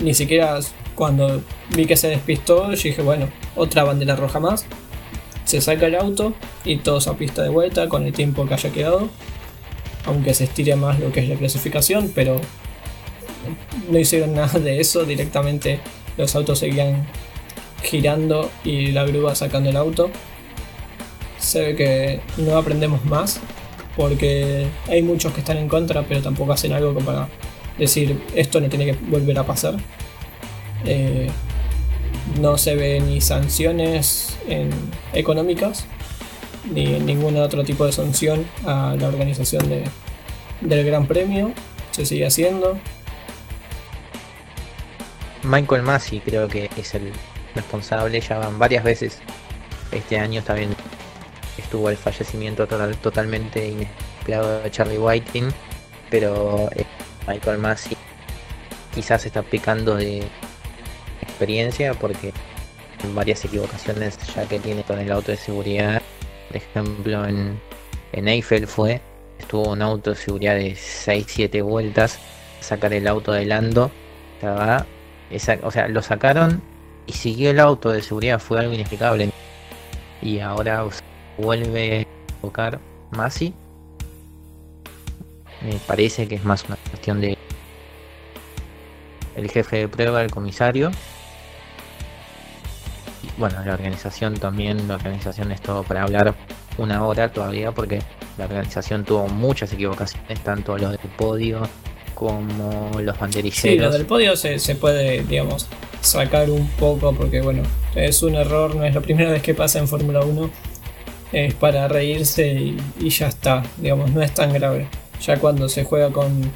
[SPEAKER 6] ni siquiera cuando vi que se despistó, yo dije, bueno, otra bandera roja más. Se saca el auto y todos a pista de vuelta con el tiempo que haya quedado. Aunque se estire más lo que es la clasificación, pero no hicieron <laughs> nada de eso, directamente los autos seguían girando y la grúa sacando el auto se ve que no aprendemos más porque hay muchos que están en contra pero tampoco hacen algo para decir esto no tiene que volver a pasar. Eh, no se ve ni sanciones económicas ni ningún otro tipo de sanción a la organización del Gran Premio. Se sigue haciendo.
[SPEAKER 5] Michael Massey creo que es el responsable, ya van varias veces. Este año también estuvo el fallecimiento total, totalmente inesperado de Charlie Whiting, pero eh, Michael Massey quizás está picando de experiencia porque varias equivocaciones ya que tiene con el auto de seguridad, por ejemplo en, en Eiffel fue, estuvo un auto de seguridad de 6-7 vueltas, sacar el auto de Lando, o sea, lo sacaron y siguió el auto de seguridad, fue algo inexplicable. Y ahora vuelve a tocar Masi. Me parece que es más una cuestión de el jefe de prueba, el comisario. Y bueno, la organización también, la organización es todo para hablar una hora todavía porque la organización tuvo muchas equivocaciones, tanto los del podio como los banderilleros. Sí,
[SPEAKER 6] lo del podio se, se puede, digamos, sacar un poco porque bueno, es un error, no es la primera vez que pasa en Fórmula 1 es para reírse y, ya está, digamos, no es tan grave. Ya cuando se juega con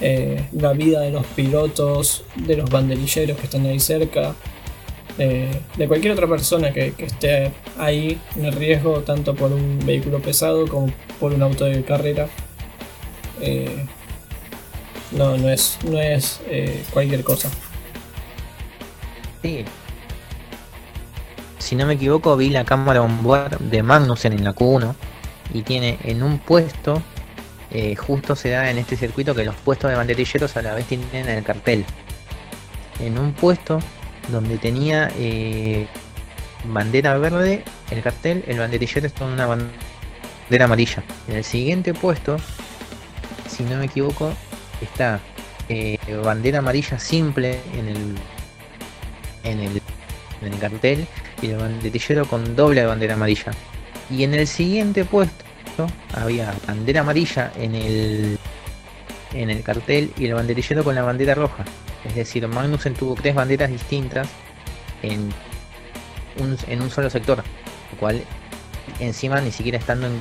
[SPEAKER 6] eh, la vida de los pilotos, de los banderilleros que están ahí cerca, de, cualquier otra persona que, esté ahí en riesgo, tanto por un vehículo pesado como por un auto de carrera. Eh, no, no es, no es eh, cualquier cosa.
[SPEAKER 5] Sí. Si no me equivoco, vi la cámara onboard de Magnussen en la Q1 y tiene en un puesto, eh, justo se da en este circuito que los puestos de banderilleros a la vez tienen el cartel. En un puesto donde tenía eh, bandera verde, el cartel, el banderillero está en una bandera amarilla. En el siguiente puesto, si no me equivoco, está eh, bandera amarilla simple en el, en el en el cartel y el banderillero con doble bandera amarilla. Y en el siguiente puesto había bandera amarilla en el en el cartel y el banderillero con la bandera roja. Es decir, Magnussen tuvo tres banderas distintas en un, en un solo sector, lo cual encima ni siquiera estando en,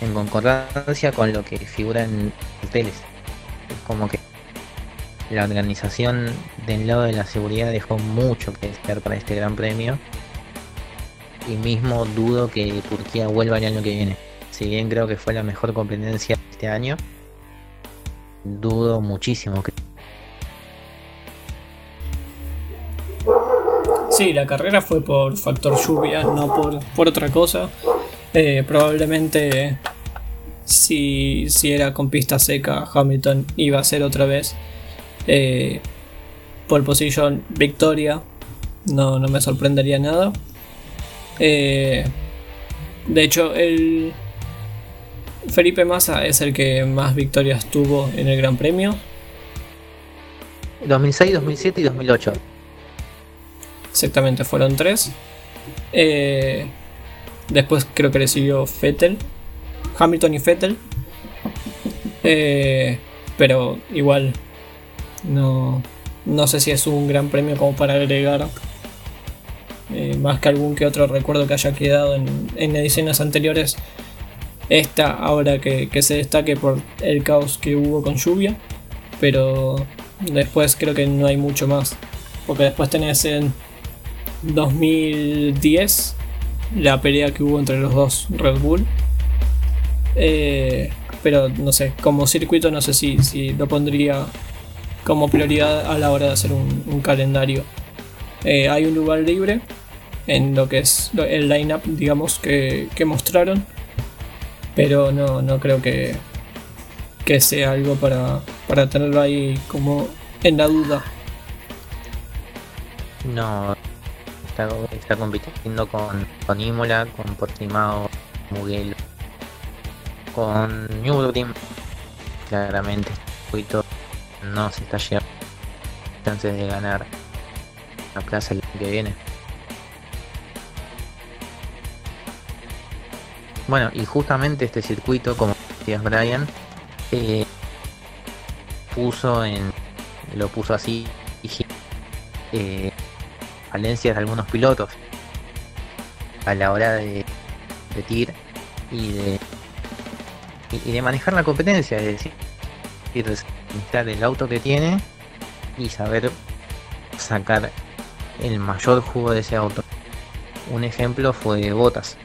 [SPEAKER 5] en concordancia con lo que figura en carteles. Es como que la organización del lado de la seguridad dejó mucho que desear para este gran premio. Y mismo dudo que Turquía vuelva el año que viene. Si bien creo que fue la mejor competencia este año, dudo muchísimo que
[SPEAKER 6] Sí, la carrera fue por factor lluvia, no por, por otra cosa. Eh, probablemente si, si, era con pista seca, Hamilton iba a ser otra vez eh, por posición victoria. No, no me sorprendería nada. Eh, de hecho, el Felipe Massa es el que más victorias tuvo en el Gran Premio.
[SPEAKER 5] 2006, 2007 y 2008.
[SPEAKER 6] Exactamente, fueron tres. Eh, después creo que le siguió Fettel. Hamilton y Fettel. Eh, pero igual no, no sé si es un gran premio como para agregar. Eh, más que algún que otro recuerdo que haya quedado en, ediciones anteriores. Esta ahora que, que se destaque por el caos que hubo con lluvia. Pero después creo que no hay mucho más. Porque después tenés en 2010, la pelea que hubo entre los dos Red Bull. Eh, pero no sé, como circuito no sé si, si, lo pondría como prioridad a la hora de hacer un, calendario. Eh, hay un lugar libre en lo que es el lineup, digamos, que, mostraron. Pero no, no creo que, que sea algo para, para tenerlo ahí como en la duda.
[SPEAKER 5] No, está, compitiendo con, con Imola, con Portimao, con Nürburgring. Claramente, este no se está llegando chances de ganar la plaza el que viene. Bueno, y justamente este circuito, como decías Brian, eh, puso en. lo puso así. Eh, falencias de algunos pilotos a la hora de, de y de, y de manejar la competencia, es decir, necesitar el auto que tiene y saber sacar el mayor jugo de ese auto. Un ejemplo fue Botas.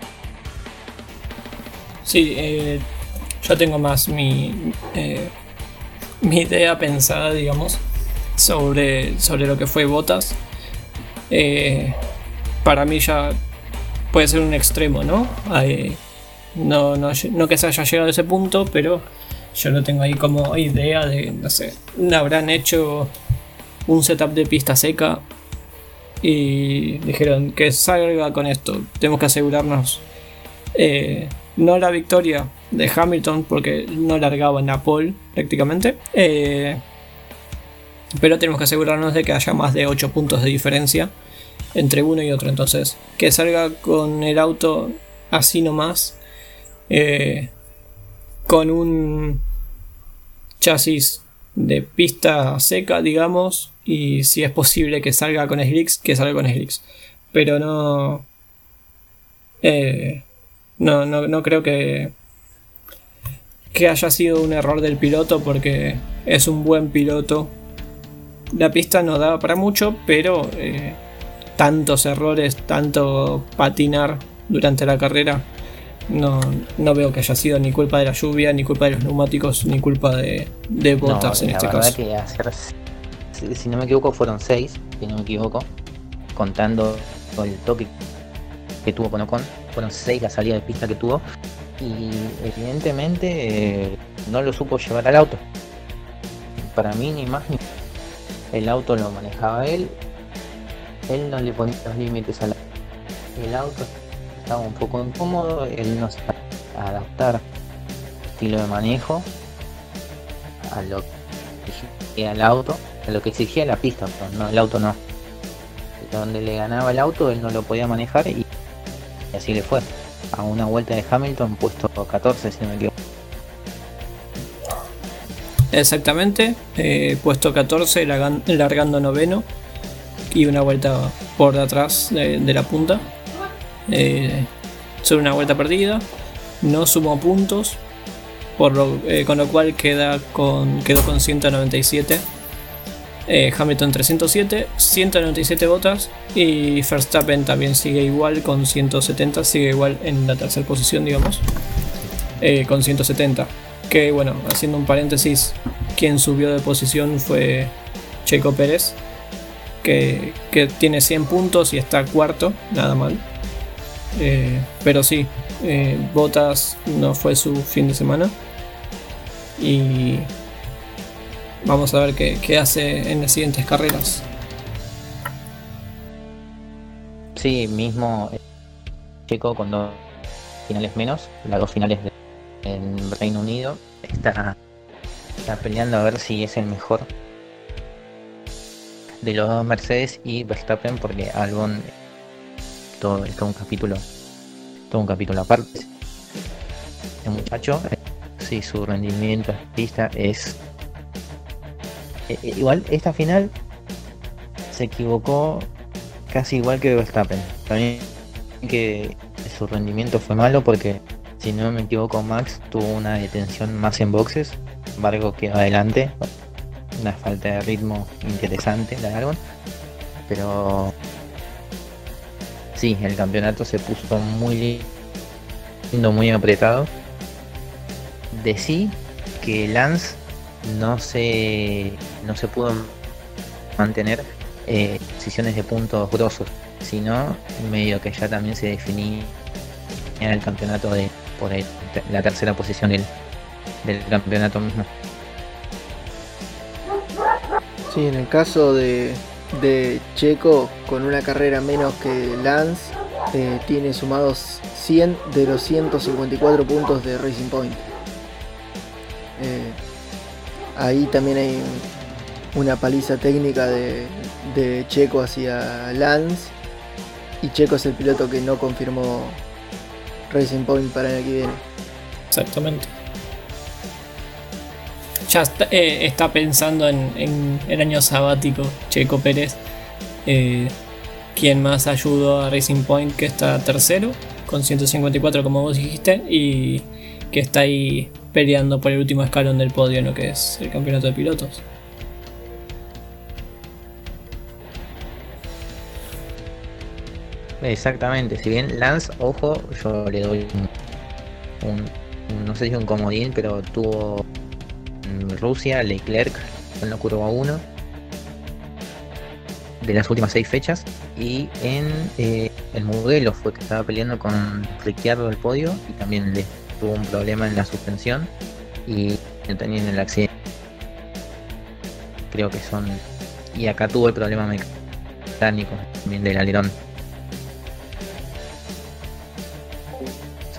[SPEAKER 6] Sí, eh, yo tengo más mi, eh, mi idea pensada, digamos, sobre, sobre lo que fue Botas. Eh, para mí ya puede ser un extremo, ¿no? no, no, que se haya llegado a ese punto, pero yo lo tengo ahí como idea de, no sé, habrán hecho un setup de pista seca y dijeron que salga con esto, tenemos que asegurarnos eh, no la victoria de Hamilton porque no largaba en la pole prácticamente. Eh, pero tenemos que asegurarnos de que haya más de 8 puntos de diferencia entre uno y otro. Entonces, que salga con el auto así nomás, eh, con un chasis de pista seca, digamos, y si es posible que salga con slicks, que salga con slicks. Pero no, eh, no, no, no creo que que haya sido un error del piloto porque es un buen piloto la pista no daba para mucho, pero eh, tantos errores, tanto patinar durante la carrera, no, no veo que haya sido ni culpa de la lluvia, ni culpa de los neumáticos, ni culpa de, de botas en
[SPEAKER 5] la
[SPEAKER 6] este caso.
[SPEAKER 5] que hacer, si, si no me equivoco, fueron seis, si no me equivoco, contando el toque que tuvo con Ocon, fueron seis la salida de pista que tuvo y evidentemente eh, no lo supo llevar al auto. Para mí ni más ni el auto lo manejaba él, él no le ponía los límites al el auto estaba un poco incómodo, él no sabía adaptar estilo de manejo a lo que exigía el auto, a lo que exigía la pista, pero no, el auto no. Donde le ganaba el auto, él no lo podía manejar y, y así le fue. A una vuelta de Hamilton, puesto 14, si no me equivoco.
[SPEAKER 6] Exactamente, eh, puesto 14, largan- largando noveno y una vuelta por detrás de, la punta. Eh, solo una vuelta perdida, no sumó puntos, eh, con lo cual queda con, quedó con 197. Eh, Hamilton 307, 197 botas y Verstappen también sigue igual con 170, sigue igual en la tercera posición, digamos, con 170. Que bueno, haciendo un paréntesis, quien subió de posición fue Checo Pérez, que, que tiene 100 puntos y está cuarto, nada mal. Eh, pero sí, eh, Botas no fue su fin de semana. Y vamos a ver qué, qué hace en las siguientes carreras.
[SPEAKER 5] Sí, mismo eh, Checo con dos finales menos, las dos finales de- en Reino Unido, está, está peleando a ver si es el mejor de los dos Mercedes y Verstappen porque Albon todo, todo un capítulo todo un capítulo aparte. El muchacho eh, sí su rendimiento en pista es eh, igual esta final se equivocó casi igual que Verstappen. También que su rendimiento fue malo porque si no me equivoco Max tuvo una detención más en boxes embargo quedó adelante una falta de ritmo interesante la de Albon pero sí el campeonato se puso muy lindo muy apretado. De sí que Lance no se no se pudo mantener eh, posiciones de puntos grosos sino medio que ya también se definía en el campeonato de la tercera posición del, campeonato mismo
[SPEAKER 1] Sí, en el caso de, de Checo, con una carrera menos que Lance, eh, tiene sumados 100 de los 154 puntos de Racing Point. Eh, ahí también hay un- una paliza técnica de, de Checo hacia Lance. Y Checo es el piloto que no confirmó Racing Point para el año que viene.
[SPEAKER 6] Exactamente. Ya está, eh, está pensando en, el año sabático, Checo Pérez. eh, quien más ayudó a Racing Point, que está tercero, con 154 como vos dijiste, y que está ahí peleando por el último escalón del podio en lo que es el campeonato de pilotos.
[SPEAKER 5] Exactamente, si bien Lance, ojo, yo le doy un, no sé si un comodín, pero tuvo Rusia, Leclerc en la curva 1 de las últimas seis fechas y en eh, el Mugello fue que estaba peleando con Ricciardo del podio y también le tuvo un problema en la suspensión y también en el accidente. Creo que son y acá tuvo el problema mecánico también del alerón.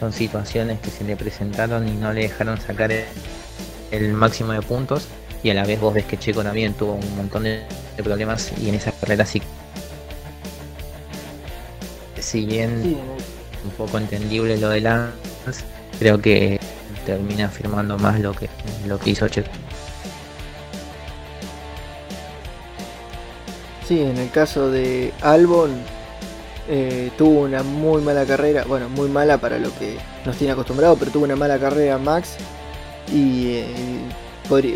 [SPEAKER 5] Son situaciones que se le presentaron y no le dejaron sacar el, máximo de puntos y a la vez vos ves que Checo también tuvo un montón de, problemas y en esa carrera sí. Si bien un poco entendible lo de Lance creo que termina firmando más lo que lo que hizo Checo.
[SPEAKER 1] Sí, en el caso de Albon, eh, tuvo una muy mala carrera, bueno, muy mala para lo que nos tiene acostumbrado, pero tuvo una mala carrera Max y eh,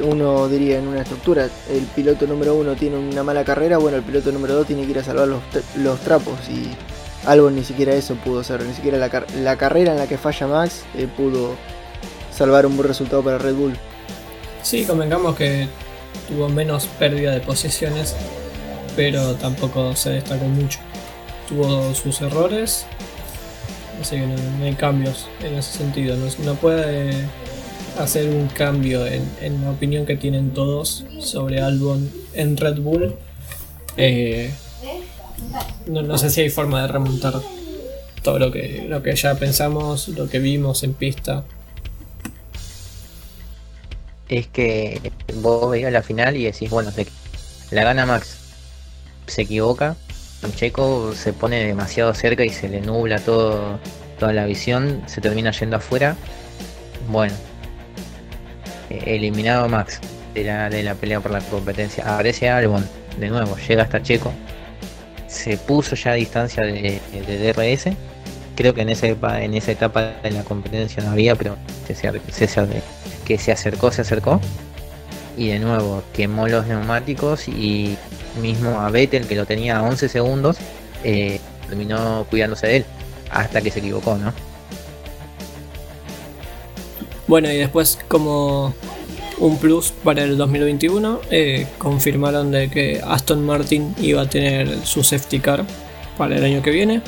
[SPEAKER 1] uno diría en una estructura, el piloto número uno tiene una mala carrera, bueno, el piloto número dos tiene que ir a salvar los, los trapos y algo ni siquiera eso pudo ser, ni siquiera la, la carrera en la que falla Max eh, pudo salvar un buen resultado para Red Bull.
[SPEAKER 6] Sí, convengamos que tuvo menos pérdida de posiciones, pero tampoco se destacó mucho. Tuvo sus errores, así que no, hay cambios en ese sentido. No, puede hacer un cambio en, la opinión que tienen todos sobre Albon en Red Bull. Eh, no, sé si hay forma de remontar todo lo que, lo que ya pensamos, lo que vimos en pista.
[SPEAKER 5] Es que vos veías la final y decís, bueno, la gana Max, se equivoca, Checo se pone demasiado cerca y se le nubla todo, toda la visión, se termina yendo afuera. Bueno, eliminado Max de la, de la pelea por la competencia. Aparece Albon, de nuevo, llega hasta Checo, se puso ya a distancia de, DRS. Creo que en esa, etapa, en esa etapa de la competencia no había, pero que se acercó, se acercó. Y de nuevo quemó los neumáticos y mismo a Vettel, que lo tenía a 11 segundos, eh, terminó cuidándose de él hasta que se equivocó, ¿no?
[SPEAKER 6] Bueno, y después como un plus para el 2021. Eh, confirmaron de que Aston Martin iba a tener su safety car para el año que viene.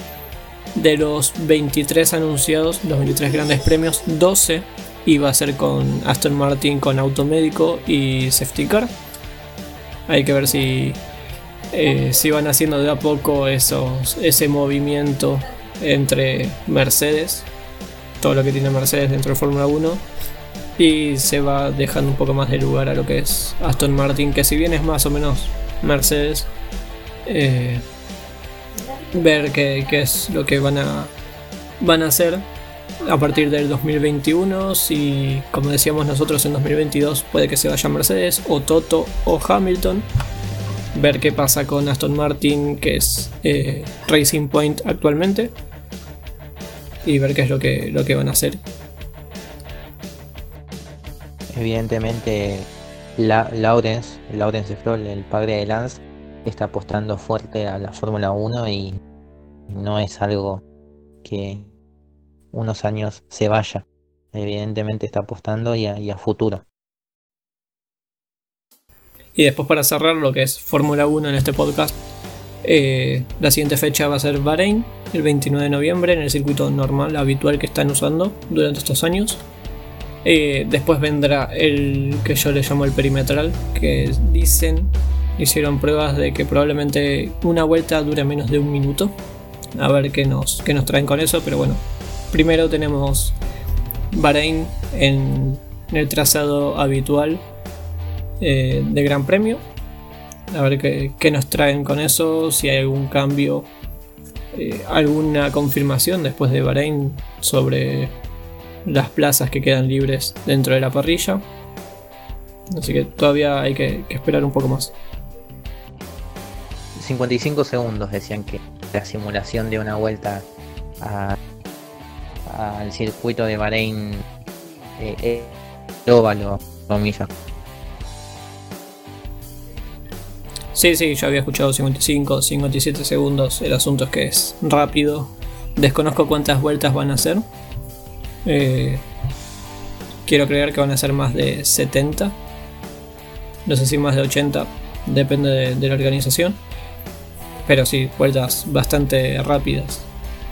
[SPEAKER 6] De los 23 anunciados, los 23 grandes premios, 12 iba a ser con Aston Martin con automédico y safety car. Hay que ver si, eh, si van haciendo de a poco esos, ese movimiento entre Mercedes, todo lo que tiene Mercedes dentro de Fórmula 1 y se va dejando un poco más de lugar a lo que es Aston Martin, que si bien es más o menos Mercedes, eh, ver qué, es lo que van a, van a hacer a partir del 2021, si como decíamos nosotros en 2022 puede que se vaya Mercedes o Toto o Hamilton, ver qué pasa con Aston Martin, que es eh, Racing Point actualmente, y ver qué es lo que, lo que van a hacer
[SPEAKER 5] evidentemente la, Lawrence, Lawrence Stroll, el padre de Lance, está apostando fuerte a la Fórmula 1 y no es algo que unos años se vaya. Evidentemente está apostando y a, futuro.
[SPEAKER 6] Y después para cerrar lo que es Fórmula 1 en este podcast, eh, la siguiente fecha va a ser Bahrein, el 29 de noviembre, en el circuito normal, habitual que están usando durante estos años. Eh, después vendrá el que yo le llamo el perimetral, que dicen, hicieron pruebas de que probablemente una vuelta dure menos de un minuto. A ver qué nos, qué nos traen con eso, pero bueno. Primero tenemos Bahrein en, el trazado habitual eh, de Gran Premio. A ver qué, nos traen con eso, si hay algún cambio, eh, alguna confirmación después de Bahrein sobre las plazas que quedan libres dentro de la parrilla. Así que todavía hay que, esperar un poco más.
[SPEAKER 5] 55 segundos decían que la simulación de una vuelta al circuito de Bahrein eh, eh, óvalo, comillas.
[SPEAKER 6] Sí, sí, yo había escuchado 55, 57 segundos. El asunto es que es rápido. Desconozco cuántas vueltas van a hacer. Eh, quiero creer que van a ser más de 70. No sé si más de 80. Depende de, la organización. Pero sí, vueltas bastante rápidas.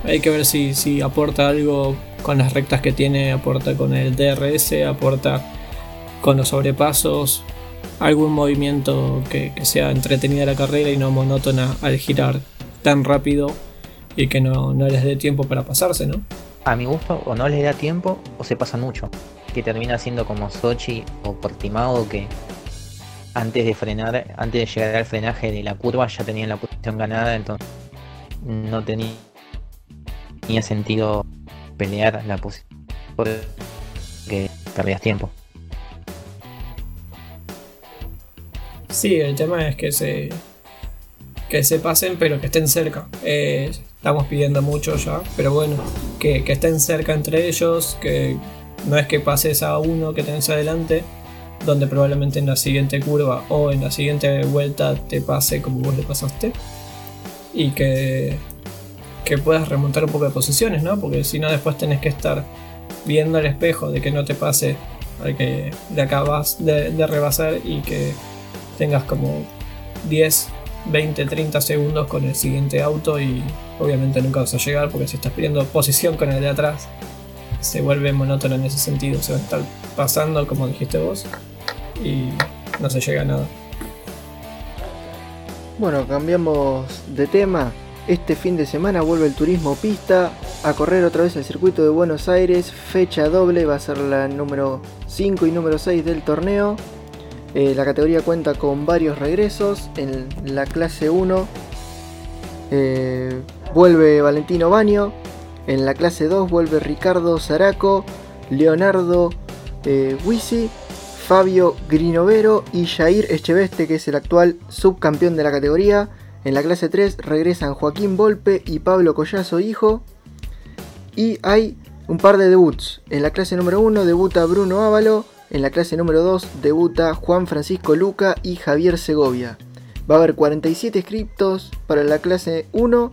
[SPEAKER 6] Hay que ver si, si aporta algo con las rectas que tiene, aporta con el DRS, aporta con los sobrepasos, algún movimiento que, sea entretenida la carrera y no monótona al girar tan rápido y que no, no les dé tiempo para pasarse, ¿no?
[SPEAKER 5] a mi gusto o no les da tiempo o se pasa mucho. Que termina siendo como Sochi o Portimao que antes de frenar, antes de llegar al frenaje de la curva ya tenían la posición ganada, entonces no tenía, tenía sentido pelear la posición porque perdías tiempo.
[SPEAKER 6] Sí, el tema es que se que se pasen pero que estén cerca. Eh, estamos pidiendo mucho ya, pero bueno, que, estén cerca entre ellos, que no es que pases a uno que tenés adelante, donde probablemente en la siguiente curva o en la siguiente vuelta te pase como vos le pasaste y que, que puedas remontar un poco de posiciones, ¿no? Porque si no después tenés que estar viendo el espejo de que no te pase al que le acabas de rebasar y que tengas como 10, 20, 30 segundos con el siguiente auto y obviamente nunca vas a llegar porque si estás pidiendo posición con el de atrás se vuelve monótono en ese sentido, se va a estar pasando como dijiste vos y no se llega a nada.
[SPEAKER 1] Bueno, cambiamos de tema. Este fin de semana vuelve el turismo pista a correr otra vez el circuito de Buenos Aires. Fecha doble, va a ser la número 5 y número 6 del torneo. Eh, la categoría cuenta con varios regresos. En la clase 1 eh, vuelve Valentino Baño. En la clase 2 vuelve Ricardo Zaraco, Leonardo eh, Wisi, Fabio Grinovero y Jair Echeveste, que es el actual subcampeón de la categoría. En la clase 3 regresan Joaquín Volpe y Pablo Collazo Hijo. Y hay un par de debuts. En la clase número 1 debuta Bruno Ávalo. En la clase número 2 debuta Juan Francisco Luca y Javier Segovia. Va a haber 47 inscriptos para la clase 1,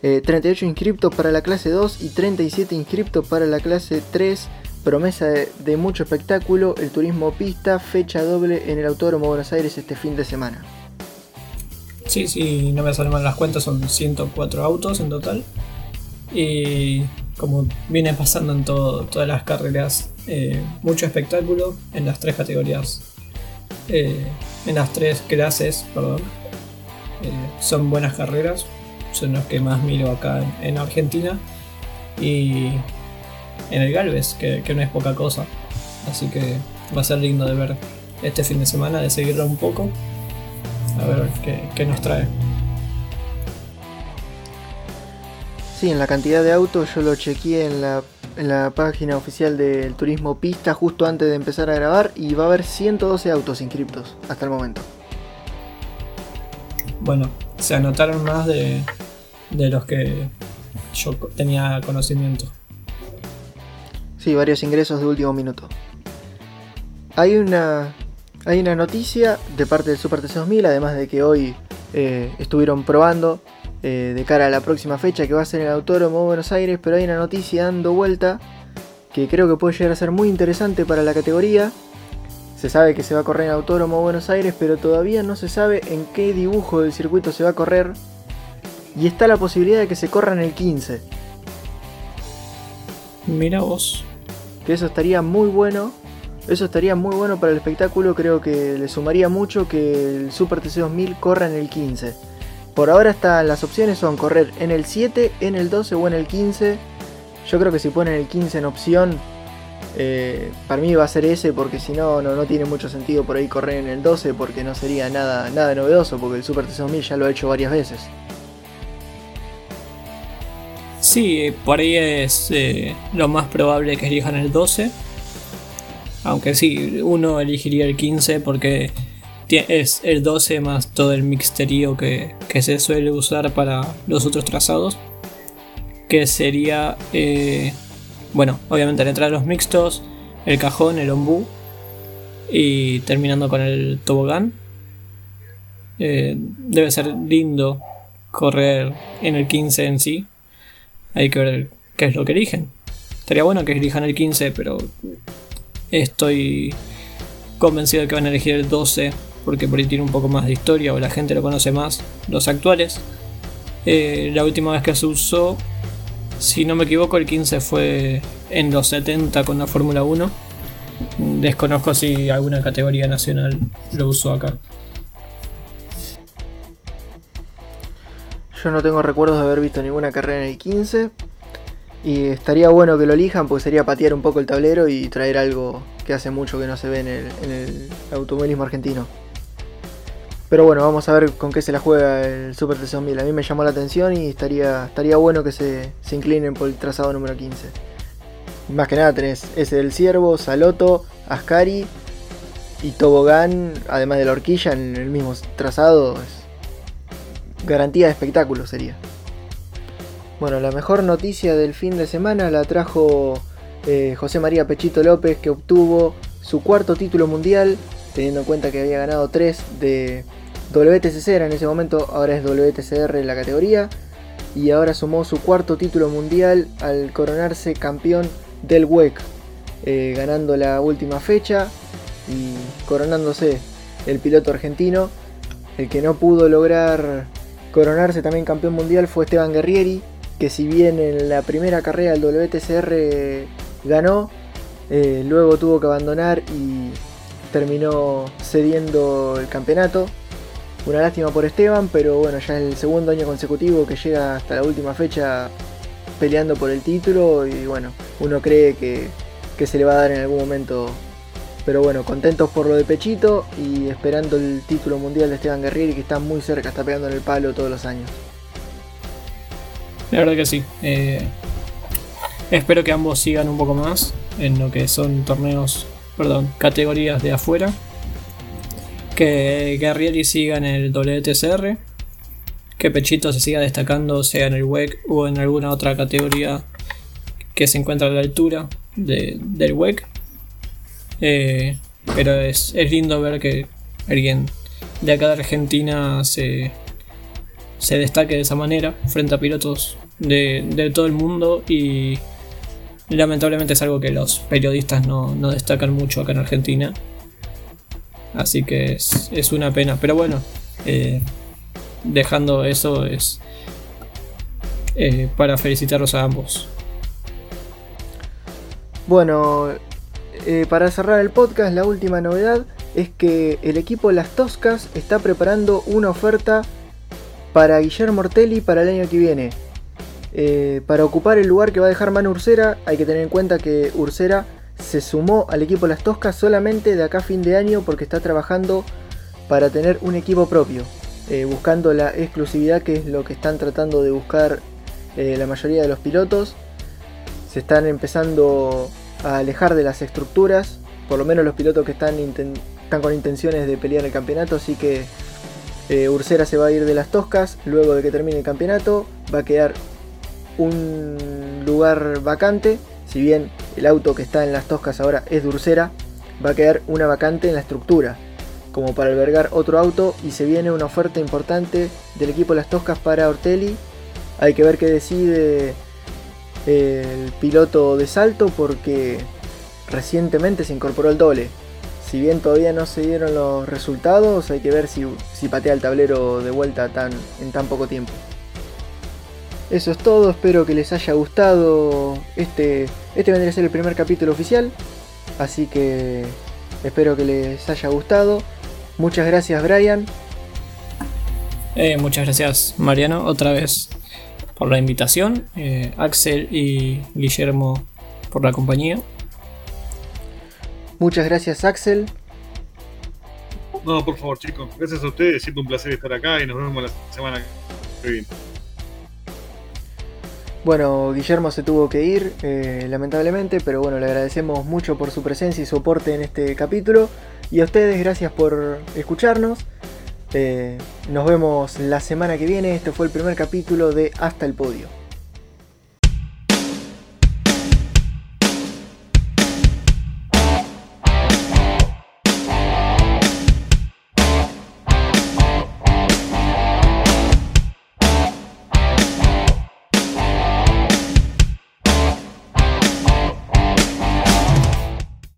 [SPEAKER 1] 38 inscriptos para la clase 2 y 37 inscriptos para la clase 3. Promesa de, mucho espectáculo, el turismo pista, fecha doble en el Autódromo Buenos Aires este fin de semana.
[SPEAKER 6] Sí, sí, no me salen mal las cuentas, son 104 autos en total. Y como viene pasando en todas las carreras, eh, mucho espectáculo en las tres categorías, eh, en las tres clases, perdón. Eh, son buenas carreras, son los que más miro acá en, en Argentina. Y en el Galvez, que, no es poca cosa. Así que va a ser lindo de ver este fin de semana, de seguirlo un poco. A ver qué, qué nos trae.
[SPEAKER 1] Sí, en la cantidad de autos yo lo chequeé en la, en la página oficial del Turismo Pista justo antes de empezar a grabar y va a haber 112 autos inscriptos hasta el momento.
[SPEAKER 6] Bueno, se anotaron más de, de los que yo tenía conocimiento.
[SPEAKER 1] Sí, varios ingresos de último minuto. Hay una, hay una noticia de parte del Super TC2000, además de que hoy eh, estuvieron probando eh, de cara a la próxima fecha que va a ser en el Autódromo Buenos Aires, pero hay una noticia dando vuelta que creo que puede llegar a ser muy interesante para la categoría. Se sabe que se va a correr en Autódromo Buenos Aires, pero todavía no se sabe en qué dibujo del circuito se va a correr. Y está la posibilidad de que se corra en el 15.
[SPEAKER 6] Mira vos.
[SPEAKER 1] Que eso estaría muy bueno. Eso estaría muy bueno para el espectáculo. Creo que le sumaría mucho que el Super TC 2000 corra en el 15. Por ahora están las opciones son correr en el 7, en el 12 o en el 15. Yo creo que si ponen el 15 en opción, eh, para mí va a ser ese porque si no, no, no tiene mucho sentido por ahí correr en el 12 porque no sería nada, nada novedoso porque el Super TC 2000 ya lo ha hecho varias veces.
[SPEAKER 6] Sí, por ahí es eh, lo más probable que elijan el 12. Aunque sí, uno elegiría el 15 porque es el 12 más todo el mixterío que, que se suele usar para los otros trazados. Que sería, eh, bueno, obviamente la entrada de los mixtos, el cajón, el ombú y terminando con el tobogán. Eh, debe ser lindo correr en el 15 en sí. Hay que ver qué es lo que eligen. Estaría bueno que elijan el 15, pero estoy convencido de que van a elegir el 12 porque por ahí tiene un poco más de historia o la gente lo conoce más, los actuales. Eh, la última vez que se usó, si no me equivoco, el 15 fue en los 70 con la Fórmula 1. Desconozco si alguna categoría nacional lo usó acá.
[SPEAKER 1] Yo no tengo recuerdos de haber visto ninguna carrera en el 15. Y estaría bueno que lo elijan porque sería patear un poco el tablero y traer algo que hace mucho que no se ve en el, en el automovilismo argentino. Pero bueno, vamos a ver con qué se la juega el Super TC2000. A mí me llamó la atención y estaría, estaría bueno que se, inclinen por el trazado número 15. Más que nada tenés ese del Ciervo, Saloto, Ascari y Tobogán, además de la horquilla en el mismo trazado. Es garantía de espectáculo sería. Bueno, la mejor noticia del fin de semana la trajo eh, José María Pechito López que obtuvo su cuarto título mundial, teniendo en cuenta que había ganado 3 de WTCC era en ese momento, ahora es WTCR la categoría, y ahora sumó su cuarto título mundial al coronarse campeón del WEC, eh, ganando la última fecha y coronándose el piloto argentino. El que no pudo lograr coronarse también campeón mundial fue Esteban Guerrieri, que si bien en la primera carrera del WTCR ganó, eh, luego tuvo que abandonar y terminó cediendo el campeonato. Una lástima por Esteban, pero bueno, ya es el segundo año consecutivo que llega hasta la última fecha peleando por el título y bueno, uno cree que, se le va a dar en algún momento. Pero bueno, contentos por lo de Pechito y esperando el título mundial de Esteban Guerrieri que está muy cerca, está pegando en el palo todos los años.
[SPEAKER 6] La verdad que sí. Eh, espero que ambos sigan un poco más en lo que son torneos, perdón, categorías de afuera que Guerrieri siga en el WTCR, que Pechito se siga destacando, sea en el WEC o en alguna otra categoría que se encuentra a la altura del WEC. Eh, pero es, lindo ver que alguien de acá de Argentina se, se destaque de esa manera frente a pilotos de, todo el mundo y lamentablemente es algo que los periodistas no, no destacan mucho acá en Argentina Así que es, una pena. Pero bueno, eh, dejando eso es eh, para felicitarlos a ambos.
[SPEAKER 1] Bueno, eh, para cerrar el podcast, la última novedad es que el equipo Las Toscas está preparando una oferta para Guillermo Ortelli para el año que viene. para ocupar el lugar que va a dejar Manu Ursera, hay que tener en cuenta que Ursera se sumó al equipo Las Toscas solamente de acá a fin de año porque está trabajando para tener un equipo propio, eh, buscando la exclusividad que es lo que están tratando de buscar eh, la mayoría de los pilotos. Se están empezando a alejar de las estructuras, por lo menos los pilotos que están, están con intenciones de pelear el campeonato, así que eh, Ursera se va a ir de las Toscas luego de que termine el campeonato, va a quedar un lugar vacante si bien el auto que está en las Toscas ahora es Ursera, va a quedar una vacante en la estructura, como para albergar otro auto y se viene una oferta importante del equipo Las Toscas para Ortelli. Hay que ver qué decide el piloto de salto porque recientemente se incorporó el doble. Si bien todavía no se dieron los resultados, hay que ver si, si patea el tablero de vuelta tan, en tan poco tiempo. Eso es todo, espero que les haya gustado. Este, este vendría a ser el primer capítulo oficial, así que espero que les haya gustado. Muchas gracias Brian.
[SPEAKER 6] Eh, muchas gracias Mariano, otra vez por la invitación. Eh, Axel y Guillermo por la compañía.
[SPEAKER 1] Muchas gracias Axel.
[SPEAKER 2] No, por favor chicos, gracias a ustedes, siempre un placer estar acá y nos vemos la semana que viene.
[SPEAKER 1] Bueno, Guillermo se tuvo que ir, eh, lamentablemente, pero bueno, le agradecemos mucho por su presencia y soporte en este capítulo. Y a ustedes, gracias por escucharnos. Eh, nos vemos la semana que viene. Este fue el primer capítulo de Hasta el Podio.